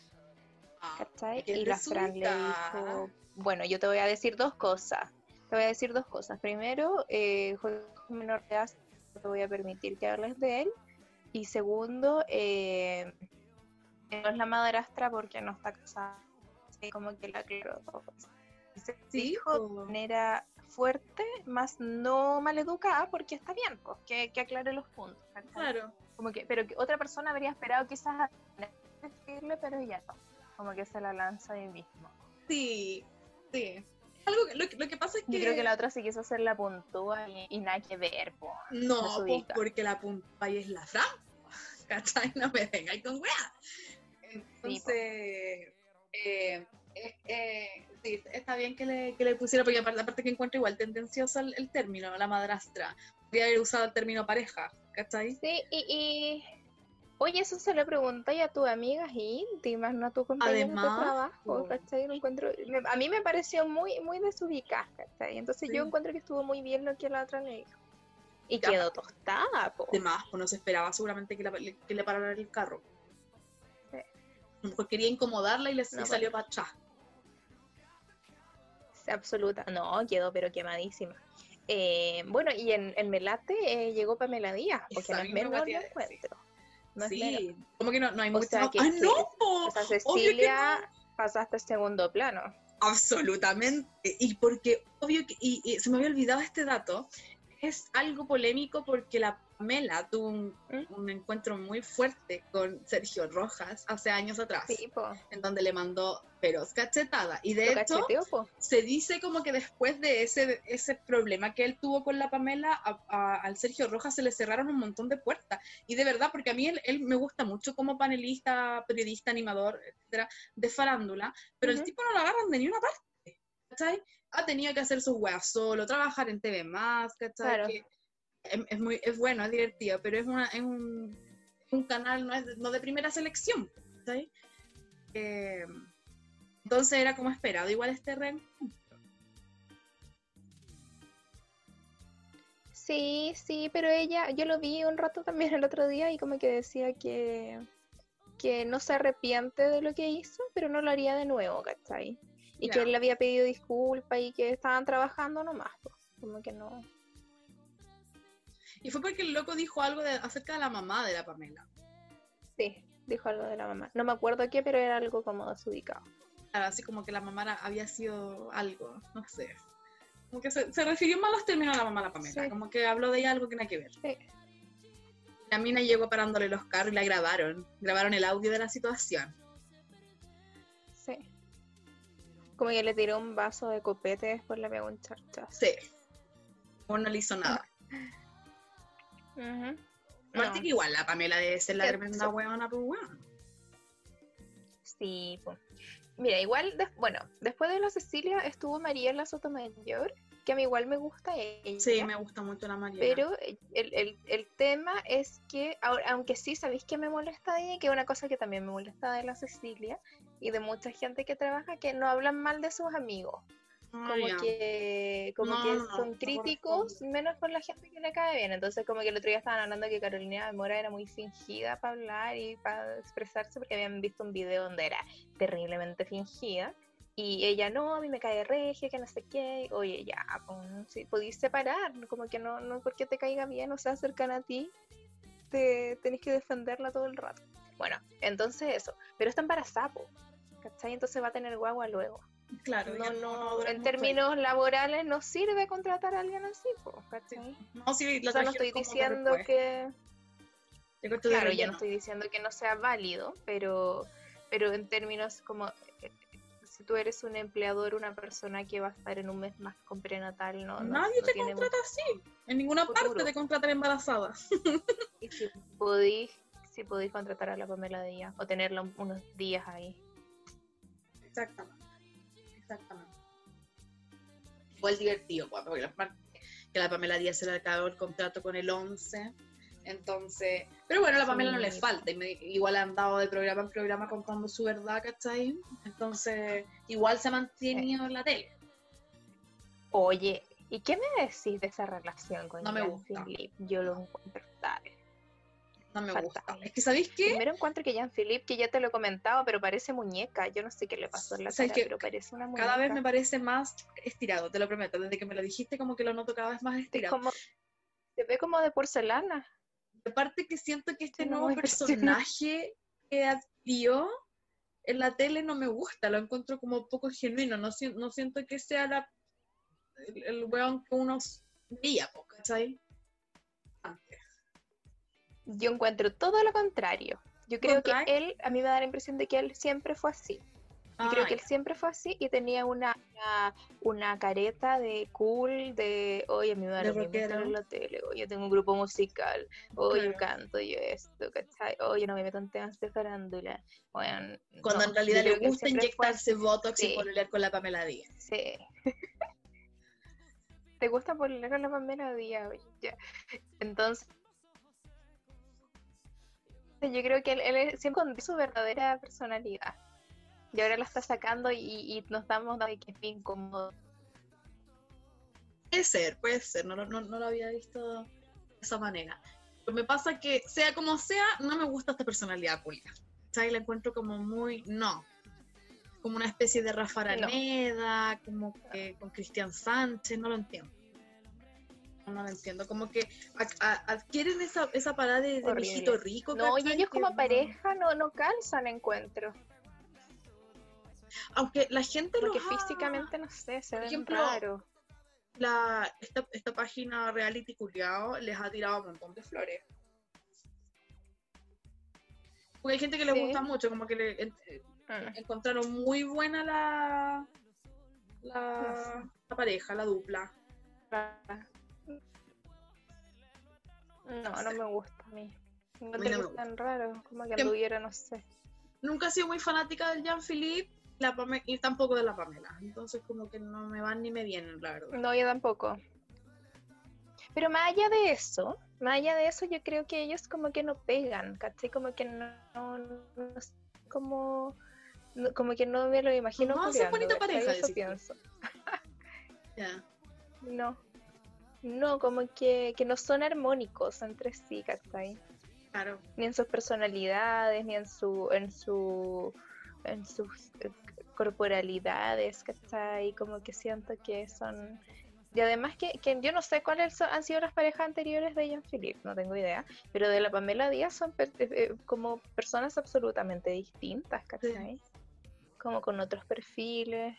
Ah, ¿Cachai? y la Fran le dijo, bueno, yo te voy a decir dos cosas. Te voy a decir dos cosas. Primero, eh, Joaquín menor te voy a permitir que hables de él. Y segundo, eh, no es la madrastra porque no está casada. como que la aclaró Se dijo de manera fuerte, más no maleducada, porque está bien, pues, que, que aclare los puntos. Claro. Como que, pero que otra persona habría esperado quizás decirle, pero ya no. Como que se la lanza ahí mismo. Sí, sí. Algo, lo, lo, que pasa es que. Yo creo que la otra sí quiso hacer la puntúa y, nada que ver, po. No, porque la puntúa es la Fran, (laughs) ¿cachai? No me vengáis con weá. Entonces, eh, eh, eh, sí, está bien que le, que le pusiera, porque aparte, aparte que encuentro igual tendencioso el, el, término, la madrastra. Podría haber usado el término pareja, ¿cachai? Sí, y, y Oye, eso se lo pregunté a tus amigas íntimas, no a tu compañero de trabajo, ¿cachai? encuentro, a mí me pareció muy, muy desubicada, ¿cachai? Entonces yo encuentro que estuvo muy bien lo que la otra le dijo. Y quedó tostada, po. Además, pues no se esperaba seguramente que, que le parara el carro. Sí. quería incomodarla y le salió para atrás. Absoluta, no, quedó pero quemadísima. Eh, bueno, y en, el Melate eh, llegó Pamela Díaz, porque no es menor no encuentro sí, como que no, no hay mucho. ¡Ah, no! O sea, Cecilia pasaste segundo plano. Absolutamente. Y porque, obvio que, y, se me había olvidado este dato, es algo polémico porque la Pamela tuvo un, ¿Mm? encuentro muy fuerte con Sergio Rojas hace años atrás, en donde le mandó feroz cachetada. Y de hecho, se dice como que después de ese, ese problema que él tuvo con la Pamela, al Sergio Rojas se le cerraron un montón de puertas. Y de verdad, porque a mí él, me gusta mucho como panelista, periodista, animador, etcétera, de farándula, pero el tipo no lo agarran de ni una parte. ¿Cachai? Ha tenido que hacer sus weas solo, trabajar en TV más, ¿cachai? es, muy, es bueno, es divertido, pero es, una, es un, un canal no, es, no de primera selección. Eh, entonces era como esperado, igual este ren. Sí, sí, pero ella, yo lo vi un rato también el otro día y como que decía que, que no se arrepiente de lo que hizo, pero no lo haría de nuevo, ¿cachai? Y que él le había pedido disculpas y que estaban trabajando nomás, pues, como que no, y fue porque el loco dijo algo de, acerca de la mamá de la Pamela. Sí, dijo algo de la mamá. No me acuerdo qué, pero era algo como desubicado. así como que la mamá había sido algo, no sé. Como que se, refirió mal los términos a la mamá de la Pamela. Como que habló de ella algo que nada que ver. Sí. La mina llegó parándole los carros y la grabaron. Grabaron el audio de la situación. Como que le tiró un vaso de copete después le pegó un charchazo. Sí. O no le hizo nada. (laughs) que igual la Pamela debe ser la tremenda huevona, pues weón. Sí, pues. Mira, igual, bueno, después de la Cecilia estuvo María en la Sotomayor, que a mí igual me gusta ella. Sí, me gusta mucho la María. Pero el, tema es que, aunque sí, ¿sabéis que me molesta de ella? Que es una cosa que también me molesta de la Cecilia y de mucha gente que trabaja, que no hablan mal de sus amigos. Ah, como que como que son críticos menos con la gente que le cae bien. Entonces como que el otro día estaban hablando que Carolina de Mora era muy fingida para hablar y para expresarse porque habían visto un video donde era terriblemente fingida y ella no, a mí me cae regia, que no sé qué, oye ya, pues, si podéis separar, como que no, no porque te caiga bien o sea cercana a ti, te tenés que defenderla todo el rato. Bueno, entonces eso, pero está embarazada, ¿cachai? Entonces va a tener guagua luego. Claro, no, no, en términos laborales no sirve contratar a alguien así, No, sí, o sea, no estoy diciendo que... Claro, ya no estoy diciendo que no sea válido, pero, pero en términos como eh, si tú eres un empleador, una persona que va a estar en un mes más con prenatal, no. Nadie te contrata así. En ninguna parte te contratan embarazada. y si podéis, si contratar a la Pamela Díaz o tenerla unos días ahí. Exactamente. Exactamente. Igual divertido, porque que la Pamela Díaz se le acabó el contrato con el 11. Entonces, pero bueno, a la Pamela no le falta. Y igual ha andado de programa en programa contando su verdad, ¿cachai? Entonces, igual se ha mantenido en la tele. Oye, ¿y qué me decís de esa relación con no me gusta. Yo lo encuentro tal. No me gusta. Es que, ¿sabéis qué? Primero encuentro que Jean-Philippe, que ya te lo he comentado, pero parece muñeca. Yo no sé qué le pasó en la cara, pero parece una muñeca. Cada vez me parece más estirado, te lo prometo. Desde que me lo dijiste, como que lo noto cada vez más estirado. como, se ve como de porcelana. Aparte que siento que este nuevo personaje que adquirió en la tele no me gusta, lo encuentro como poco genuino. No, no siento que sea la, el, el weón que uno veía, ¿cachai? Yo encuentro todo lo contrario. Yo creo que él, a mí me da la impresión de que él siempre fue así. Yo creo que él siempre fue así y tenía una, una, careta de cool, de, oye, a mí me da la en la tele, oye, tengo un grupo musical, oye, yo canto, yo esto, ¿cachai? Oye, no me meto en temas de farándula. Bueno, Cuando en realidad le gusta inyectarse botox y pololear con la Pamela Díaz. Sí. (laughs) ¿Te gusta pololear con la Pamela Díaz? Ya. Entonces, yo creo que él, él siempre con su verdadera personalidad. Y ahora la está sacando y, nos damos de que es incómodo. Puede ser, puede ser, no, no, no lo había visto de esa manera. Pero me pasa que, sea como sea, no me gusta esta personalidad Julia. ¿Sabes? La encuentro como muy. No. Como una especie de Rafa Araneda, como que con Cristian Sánchez, no lo entiendo no lo entiendo. Como que adquieren esa, esa parada de, viejito rico. No, y ellos como pareja no, no calzan encuentro. Aunque la gente Porque físicamente, no sé, se ven raro. la, esta, esta página reality culiao les ha tirado un montón de flores. Porque hay gente que le Sí. gusta mucho, como que le en- Mm. encontraron muy buena la, la, la pareja, la dupla. No, no me gusta a mí. No te no gustan raro, como que anduviera, no sé. Nunca he sido muy fanática del Jean-Philippe la Pame- y tampoco de la Pamela. Entonces como que no me van ni me vienen, la verdad. No, yo tampoco. Pero más allá de eso, más allá de eso, yo creo que ellos como que no pegan, ¿cachai? Como que no, no, no como, no- como que no me lo imagino No, son bonita pareja, Eso pienso. Ya. (laughs) No, no, como que, que no son armónicos entre sí, ¿cachai? Claro. Ni en sus personalidades, ni en su, en su, en sus eh, corporalidades, ¿cachai? Como que siento que son y además que, que yo no sé cuáles son- han sido las parejas anteriores de Jean-Philippe, no tengo idea, pero de la Pamela Díaz son per- eh, eh, como personas absolutamente distintas, ¿cachai? Como con otros perfiles.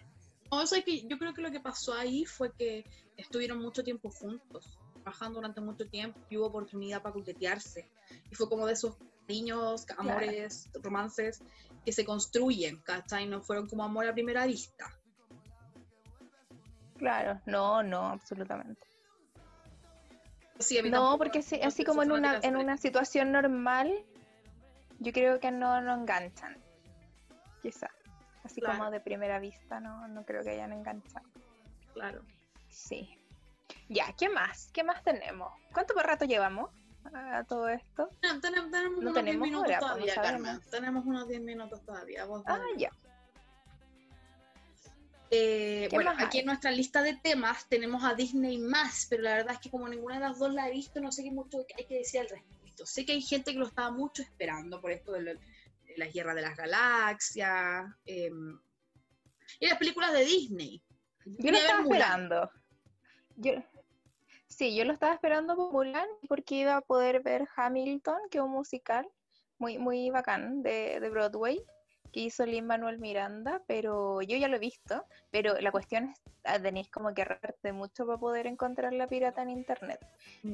No, eso es que yo creo que lo que pasó ahí fue que estuvieron mucho tiempo juntos, trabajando durante mucho tiempo y hubo oportunidad para coquetearse. Y fue como de esos niños, amores, romances que se construyen, ¿cachai? No fueron como amor a primera vista. Claro, no, no, absolutamente. Sí, a mí No, tampoco, porque no así soy como en una, en una situación normal, yo creo que no, no enganchan. Quizá. Así Claro. como de primera vista, no, no creo que hayan enganchado. Claro. Sí. Ya, ¿qué más? ¿Qué más tenemos? ¿Cuánto por rato llevamos a todo esto? Tenemos, tenemos, tenemos No unos tenemos 10 minutos hora, pues, no todavía. Carmen. Tenemos unos 10 minutos todavía. Vos Ah, ya. Eh, ¿Qué bueno, aquí hay? en nuestra lista de temas tenemos a Disney más, pero la verdad es que como ninguna de las dos la he visto, no sé qué mucho hay que decir al respecto. Sé que hay gente que lo estaba mucho esperando por esto de, las guerras de las galaxias eh, y las películas de Disney. Yo lo estaba Mulan. esperando. Yo, sí, yo lo estaba esperando por Mulan porque iba a poder ver Hamilton, que es un musical muy, muy bacán de, de Broadway, que hizo Lin Manuel Miranda, pero yo ya lo he visto, pero la cuestión es, ah, tenéis como que ahorrarte mucho para poder encontrar la pirata en internet.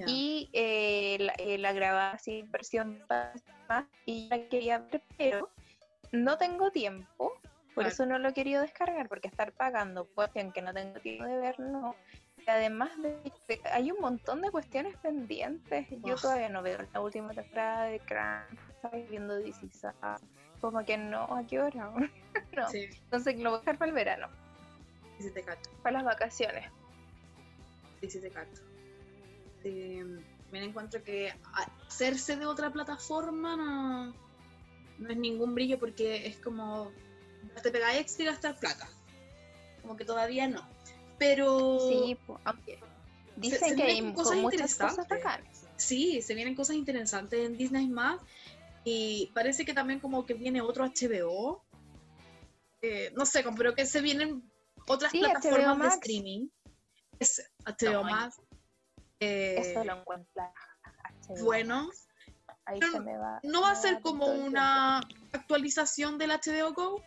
Y eh, la, eh, la grababa así en versión más y la quería ver, pero no tengo tiempo, por Claro. eso no lo he querido descargar, porque estar pagando cuestión que no tengo tiempo de ver, no. Y además de, de- hay un montón de cuestiones pendientes. Yo todavía no veo la última temporada de Crown, estaba viendo DC Saga, como que no, ¿a qué hora? (laughs) no. Sí, Entonces lo voy a dejar para el verano, sí, sí te cacho. para las vacaciones. Sí, sí te cacho. Eh, me encuentro que hacerse de otra plataforma no, no es ningún brillo porque es como te pegáis extra y gastar plata. Como que todavía no. Pero Sí, aunque dicen se que hay con cosas muchas cosas bacanas. sí, se vienen cosas interesantes en Disney más y parece que también como que viene otro HBO. Eh, no sé, pero que se vienen otras Sí, plataformas HBO de Max. streaming. Es HBO No, Max. eh, Eso lo encuentro HBO bueno. Max. Ahí se me va. ¿No va a ser como una actualización del HBO Go?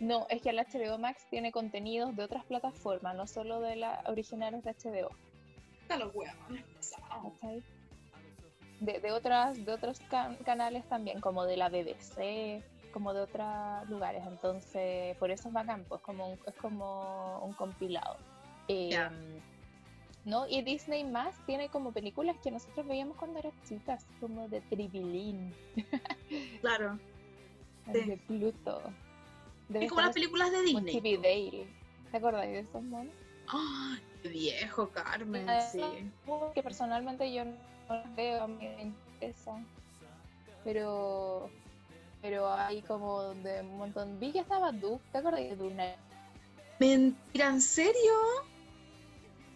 No, es que el HBO Max tiene contenidos de otras plataformas, no solo de las originales de HBO. Está los. ¿cachai? De, de otras, de otros can- canales también, como de la BBC, como de otros lugares. Entonces, por eso es bacán, pues como un, es como un compilado. Eh. ¿no? Y Disney más tiene como películas que nosotros veíamos cuando éramos chicas, como de Tribilín, (laughs) Claro. Sí. de Pluto. De Es como las películas de Disney. Chippy Dale. ¿Te acuerdas de esos monos? ¡Ay, qué viejo, Carmen! Ah, Sí. Que personalmente yo no las veo, a me interesa. Pero pero hay como de un montón. Vi que estaba Duke, ¿te acuerdas de Duke? Mentira, ¿en serio?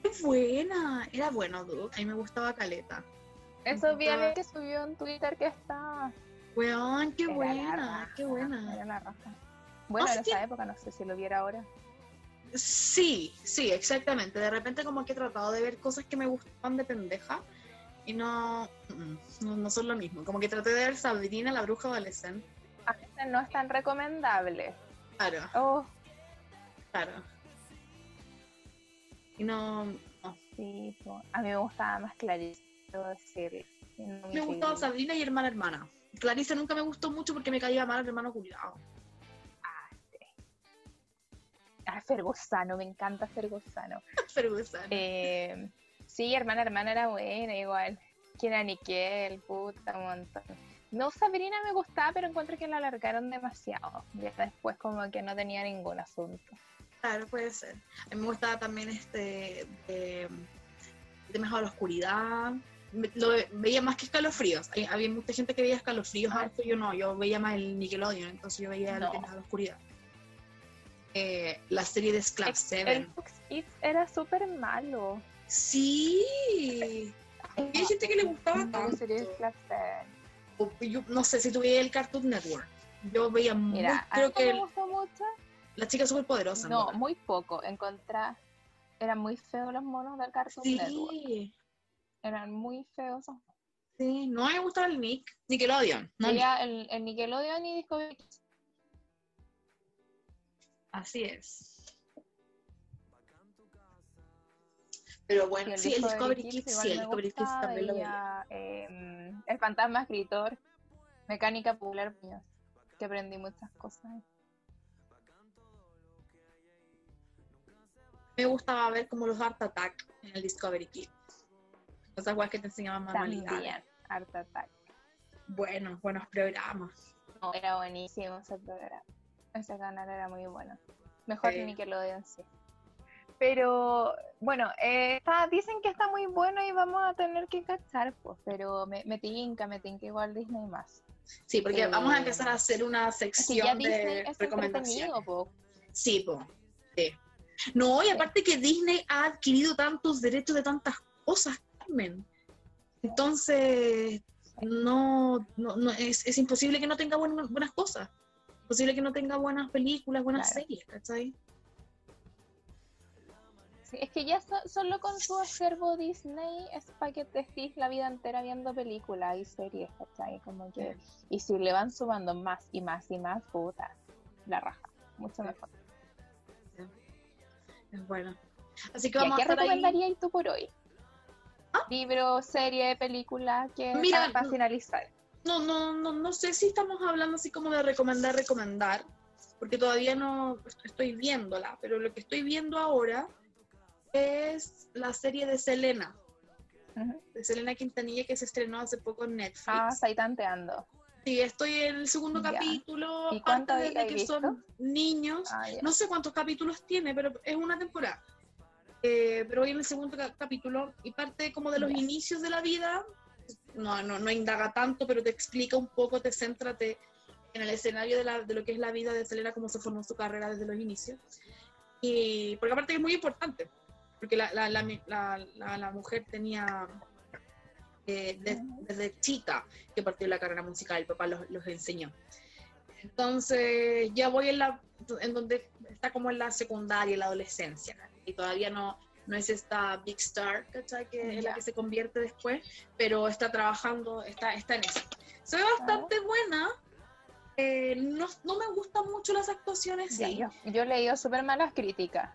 ¡Qué buena! Era bueno, Duke. A mí me gustaba Caleta. Eso viene que subió en Twitter que está. Weón, qué Era buena, raja, qué buena. Era la raja. Bueno, No, en esa época no sé si lo viera ahora. Sí, sí, exactamente. De repente como que he tratado de ver cosas que me gustaban de pendeja y no, mm, no, no son lo mismo. Como que traté de ver Sabrina, la bruja adolescente. A veces no es tan recomendable. Claro, Oh, claro. Y no. Sí, a mí me gustaba más Clarice, debo decir. me gustaba Sabrina y Hermana Hermana. Clarice nunca me gustó mucho porque me caía mal el hermano cuidado. Ah, sí. Ah, Fergusano, me encanta Fergusano. (laughs) Fergusano. Eh, sí, Hermana Hermana era buena, igual. Que era Nickel, puta, un montón. No, Sabrina me gustaba, pero encuentro que la alargaron demasiado. Ya después como que no tenía ningún asunto. Claro, puede ser. A mí me gustaba también este de, de Mejor la Oscuridad. Lo veía más que escalofríos. Había mucha gente que veía escalofríos ah. yo no, yo veía más el Nickelodeon, entonces yo veía el de la Oscuridad. Eh, la serie de Sclap 7. El era súper malo. Sí. Hay gente que le gustaba tanto. Serie de 7 yo no sé si tuve el Cartoon Network. Yo veía Mira, muy, creo que me gustó mucho. La chica súper poderosa. No, muy poco. Encontré, eran muy feos los monos del Cartoon sí. Network. Eran muy feos. Sí, no me gustaba el Nick, Nickelodeon. No, el, el Nickelodeon y Discovery. Así es. Pero bueno, sí, el Discovery Kids, sí, el Discovery Kids también lo veía. Eh, el fantasma escritor, mecánica popular, que aprendí muchas cosas. Me gustaba ver como los Art Attack en el Discovery Kids. Cosas que te enseñaban manualidades. Art Attack. Bueno, buenos programas. era buenísimo ese programa. Ese canal era muy bueno. Mejor que Nickelodeon, sí. Pero bueno, eh, dicen que está muy bueno y vamos a tener que cachar, pues, pero me, me tinca, me tinca igual Disney más. Sí, porque vamos a eh, empezar a hacer una sección de recomendaciones. Sí, pues. Sí. No, y aparte que Disney ha adquirido tantos derechos de tantas cosas, Carmen. Entonces, no, no, no es, es, imposible que no tenga buenas, buenas cosas. Imposible que no tenga buenas películas, buenas series, ¿cachai? Es que ya solo con su acervo Disney es para que te estés la vida entera viendo películas y series, ¿cachai? Como que, y si le van sumando más y más y más, puta, la raja, mucho mejor. Es bueno. Así que vamos ¿Qué recomendarías tú por hoy? ¿Ah? Libro, serie, película, que Mira, para finalizar. No, no, no, no sé si estamos hablando así como de recomendar, recomendar, porque todavía no estoy viéndola, pero lo que estoy viendo ahora es la serie de Selena. De Selena Quintanilla que se estrenó hace poco en Netflix. Ah, está ahí tanteando. Sí, estoy en el segundo capítulo. ¿Y cuántos de que son niños. Ah, no sé cuántos capítulos tiene, pero es una temporada. Eh, pero hoy en el segundo capítulo y parte como de los inicios de la vida. No, no, no indaga tanto, pero te explica un poco, te céntrate en el escenario de, la, de lo que es la vida de Selena, cómo se formó su carrera desde los inicios. Y porque aparte es muy importante porque la, la, la, la mujer tenía eh, desde chica que partió la carrera musical, el papá los, los, enseñó. Entonces ya voy en la, en donde está como en la secundaria, en la adolescencia, y todavía no, no es esta big star, ¿cachai? Que es la que se convierte después, pero está trabajando, está, está en eso. Ve bastante buena, eh, no, no, me gustan mucho las actuaciones. Sí. yo, yo he leído súper malas críticas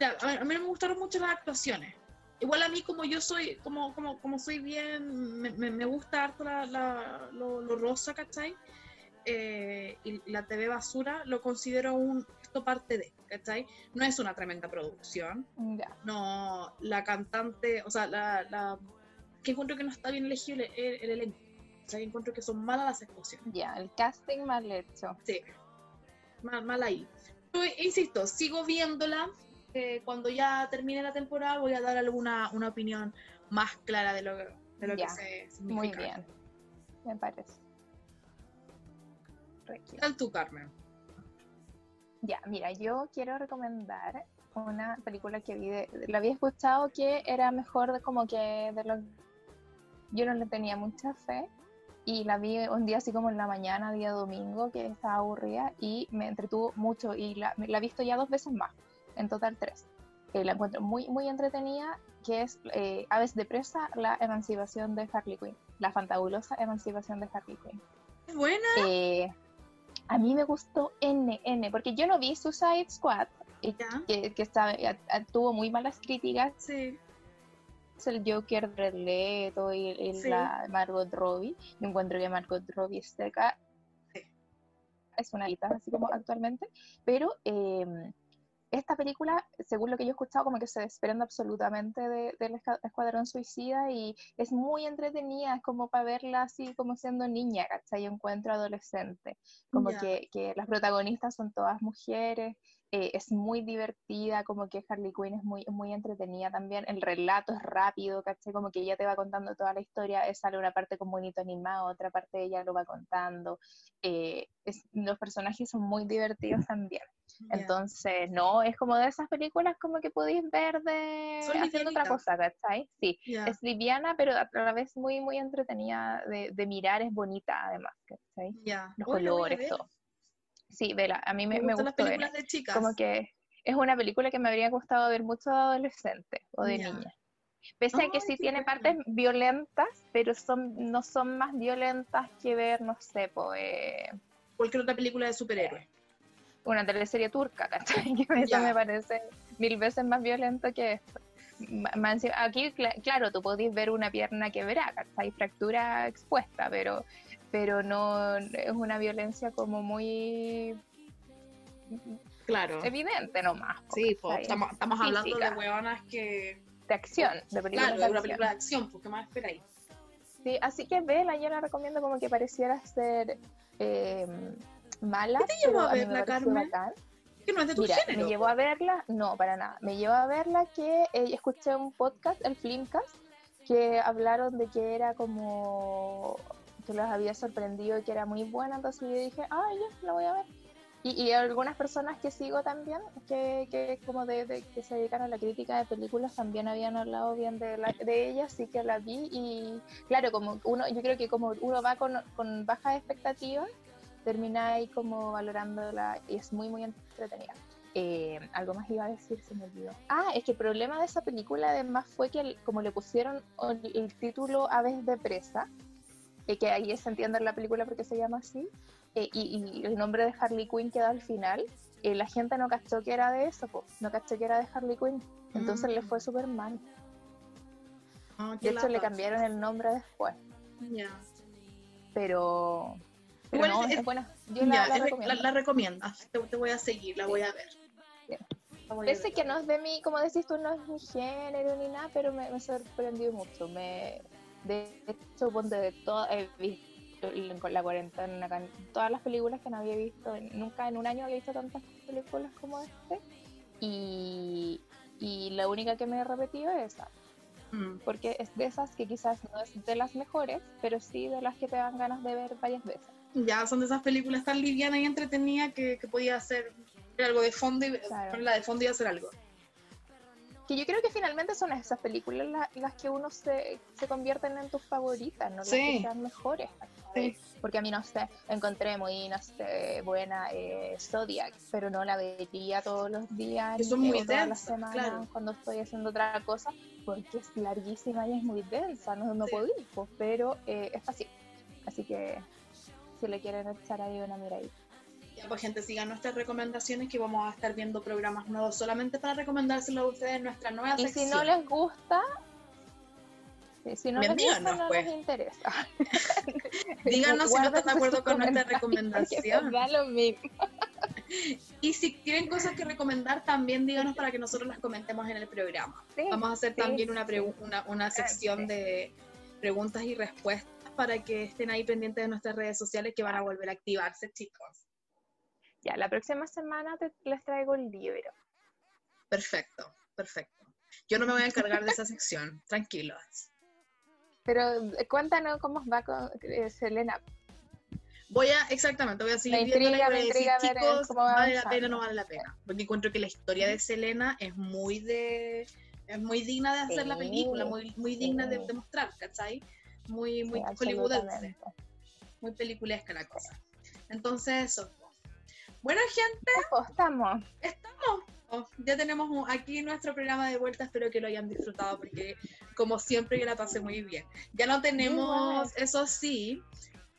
a mí me gustaron mucho las actuaciones. Igual a mí como yo soy, como, como, como soy bien, me, me, gusta harto la, la, lo, rosa, ¿cachai? Eh, y la TV basura lo considero un esto parte de, ¿cachai? No es una tremenda producción. No, la cantante, o sea, la, la, que encuentro que no está bien elegido el, el, elenco. O sea, encuentro que son malas las actuaciones. Ya, el casting mal hecho. Sí, mal, mal ahí. Pero, insisto, sigo viéndola, cuando ya termine la temporada voy a dar alguna una opinión más clara de lo, de lo que se significa. Muy bien, me parece. ¿Qué tal tú, Carmen? Ya, mira, yo quiero recomendar una película que vi, la había escuchado que era mejor como que de lo yo no le tenía mucha fe y la vi un día así como en la mañana, día domingo, que estaba aburrida y me entretuvo mucho y la, la he visto ya dos veces más en total tres. La encuentro muy, muy entretenida, que es eh, Aves de Presa, la emancipación de Harley Quinn, la fantabulosa emancipación de Harley Quinn. Buena. Eh, a mí me gustó N, N, porque yo no vi Suicide Squad, que, que está, tuvo muy malas críticas. Sí. Es el Joker de Leto y, la Margot Robbie. Yo encuentro que Margot Robbie está acá. Es una guitarra así como actualmente, pero eh, esta película, según lo que yo he escuchado, como que se desprende absolutamente del Escuadrón Suicida y es muy entretenida, es como para verla así como siendo niña, ¿cachai? Yo encuentro adolescente, como que, que, las protagonistas son todas mujeres, eh, es muy divertida, como que Harley Quinn es muy, muy entretenida también, el relato es rápido, ¿cachai? Como que ella te va contando toda la historia, es sale una parte con bonito animado, otra parte ella lo va contando, eh, los personajes son muy divertidos también. Entonces, no, es como de esas películas como que podéis ver de haciendo otra cosa, ¿cachai? Sí, es liviana, pero a la vez muy, muy entretenida de, mirar, es bonita además, ¿cachai? Los colores, todo. Sí, vela, a mí me, me, gustó. las películas de chicas. Como que es una película que me habría gustado ver mucho de adolescente o de niña. Pese a que sí tiene partes violentas, pero son no son más violentas que ver, no sé, pues... Cualquier otra película de superhéroes una teleserie turca, ¿cachai? (laughs) Que eso me parece mil veces más violento que esto. Aquí, claro, tú podés ver una pierna quebrada, hay Fractura expuesta, pero, pero no es una violencia como muy claro. evidente nomás. Sí, estamos, estamos hablando de huevonas que... De acción, de película claro, de, una película de acción, ¿por qué más esperáis? Sí, así que vela, yo la recomiendo como que pareciera ser... Eh, mala. ¿Qué te llevó a verla, Carmen? Que no es de tu Me llevó a verla, no, para nada. Me llevó a verla que eh, escuché un podcast, el Flimcast, que hablaron de que era como que los había sorprendido y que era muy buena, entonces yo dije, ah, ya, la voy a ver. Y, algunas personas que sigo también, que, que como de, que se dedican a la crítica de películas, también habían hablado bien de, la, de ella, así que la vi y claro, como uno, yo creo que como uno va con, con bajas expectativas, termináis como valorándola y es muy, muy entretenida. Eh, algo más iba a decir, se me olvidó. Ah, es que el problema de esa película además fue que como le pusieron el, título Aves de Presa, eh, que ahí se entiende en la película porque se llama así, eh, y, el nombre de Harley Quinn queda al final, la gente no cachó que era de eso, no cachó que era de Harley Quinn, entonces le mm. fue súper mal. Ah, de hecho le cambiaron el nombre después. Ya. Pero bueno, es, buena. Yo la, la, recomiendas. Te, voy a seguir, la voy a ver. Pese que no es de mí, como decís tú, no es mi género ni nada, pero me, me sorprendió mucho. Me, de hecho, ponte de todo, he visto con la cuarentena, todas las películas que no había visto, nunca en un año había visto tantas películas como este. Y, y la única que me he repetido es esa. Mm. Porque es de esas que quizás no es de las mejores, pero sí de las que te dan ganas de ver varias veces ya son de esas películas tan livianas y entretenidas que, que podía hacer algo de fondo y la de fondo y hacer algo. Que yo creo que finalmente son esas películas las, que uno se, se, convierten en tus favoritas, no las que sean mejores. Porque a mí, no sé, encontré muy, no sé, buena eh, Zodiac, pero no la vería todos los días, Eso muy todas las semanas cuando estoy haciendo otra cosa, porque es larguísima y es muy densa, no, no puedo ir, pues, pero eh, es fácil. Así que si le quieren echar ahí una miradita. Ya, pues gente, sigan nuestras recomendaciones que vamos a estar viendo programas nuevos solamente para recomendárselo a ustedes en nuestra nueva y si no les gusta, si no les gusta, no pues. les interesa. (laughs) díganos si no están de acuerdo con nuestra recomendación. Da lo mismo. (laughs) Y si tienen cosas que recomendar, también díganos para que nosotros las comentemos en el programa. Vamos a hacer también una, una, una sección de preguntas y respuestas para que estén ahí pendientes de nuestras redes sociales que van a volver a activarse, chicos. Ya, la próxima semana les traigo el libro. Perfecto, perfecto. Yo no me voy a encargar de esa (laughs) sección, tranquilos. Pero eh, cuéntanos cómo va con eh, Selena. Voy a, exactamente, voy a seguir viendo la y decir, chicos, vale la pena o no vale la pena. Porque encuentro que la historia de Selena es muy de es muy digna de hacer la película, muy, muy digna de, de mostrar, ¿cachai? muy, muy hollywoodense. Muy peliculesca la cosa. Entonces, eso. Bueno, gente. Estamos. Estamos. Ya tenemos aquí nuestro programa de vuelta. Espero que lo hayan disfrutado porque, como siempre, yo la pasé muy bien. Ya no tenemos, eso sí,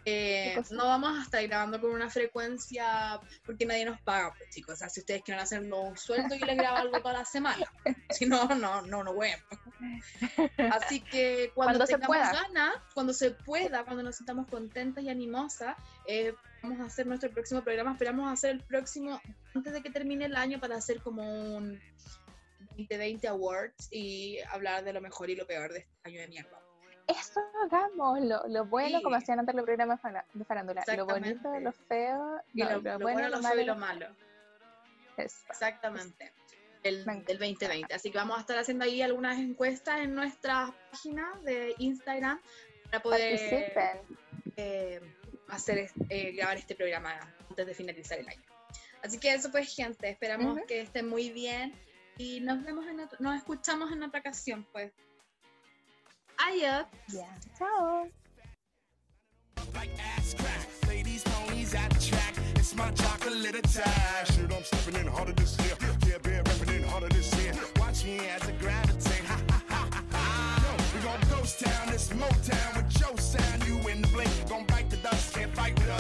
Eh, no vamos a estar grabando con una frecuencia porque nadie nos paga, pues chicos. O sea, si ustedes quieren hacernos un sueldo, yo les grabo algo toda la semana. (laughs) Si no, no, no, no voy. Así que cuando, tengamos ganas, cuando se pueda, cuando nos sintamos contentas y animosas, eh, vamos a hacer nuestro próximo programa. Esperamos hacer el próximo antes de que termine el año para hacer como un 2020 Awards y hablar de lo mejor y lo peor de este año de mierda eso hagamos, lo, lo bueno, como hacían antes los programas de farándula, lo bonito, lo feo, y lo, bueno, lo, feo y lo malo. Exactamente. El, del 2020. Así que vamos a estar haciendo ahí algunas encuestas en nuestra página de Instagram para poder eh, hacer eh, grabar este programa antes de finalizar el año. Así que eso pues gente, esperamos que estén muy bien y nos vemos en nos escuchamos en otra ocasión pues. Aya. Yeah. Ciao. Like ass crack, ladies, ponies at the track. It's my chocolate attack. Shit, I'm stepping in harder this year. Yeah, been rapping in harder this year. Watch me as I gravitate. Ha ha ha ha ha. Yo, we gon' ghost town, this Motown with your sound. You in the blink, gon' fight with.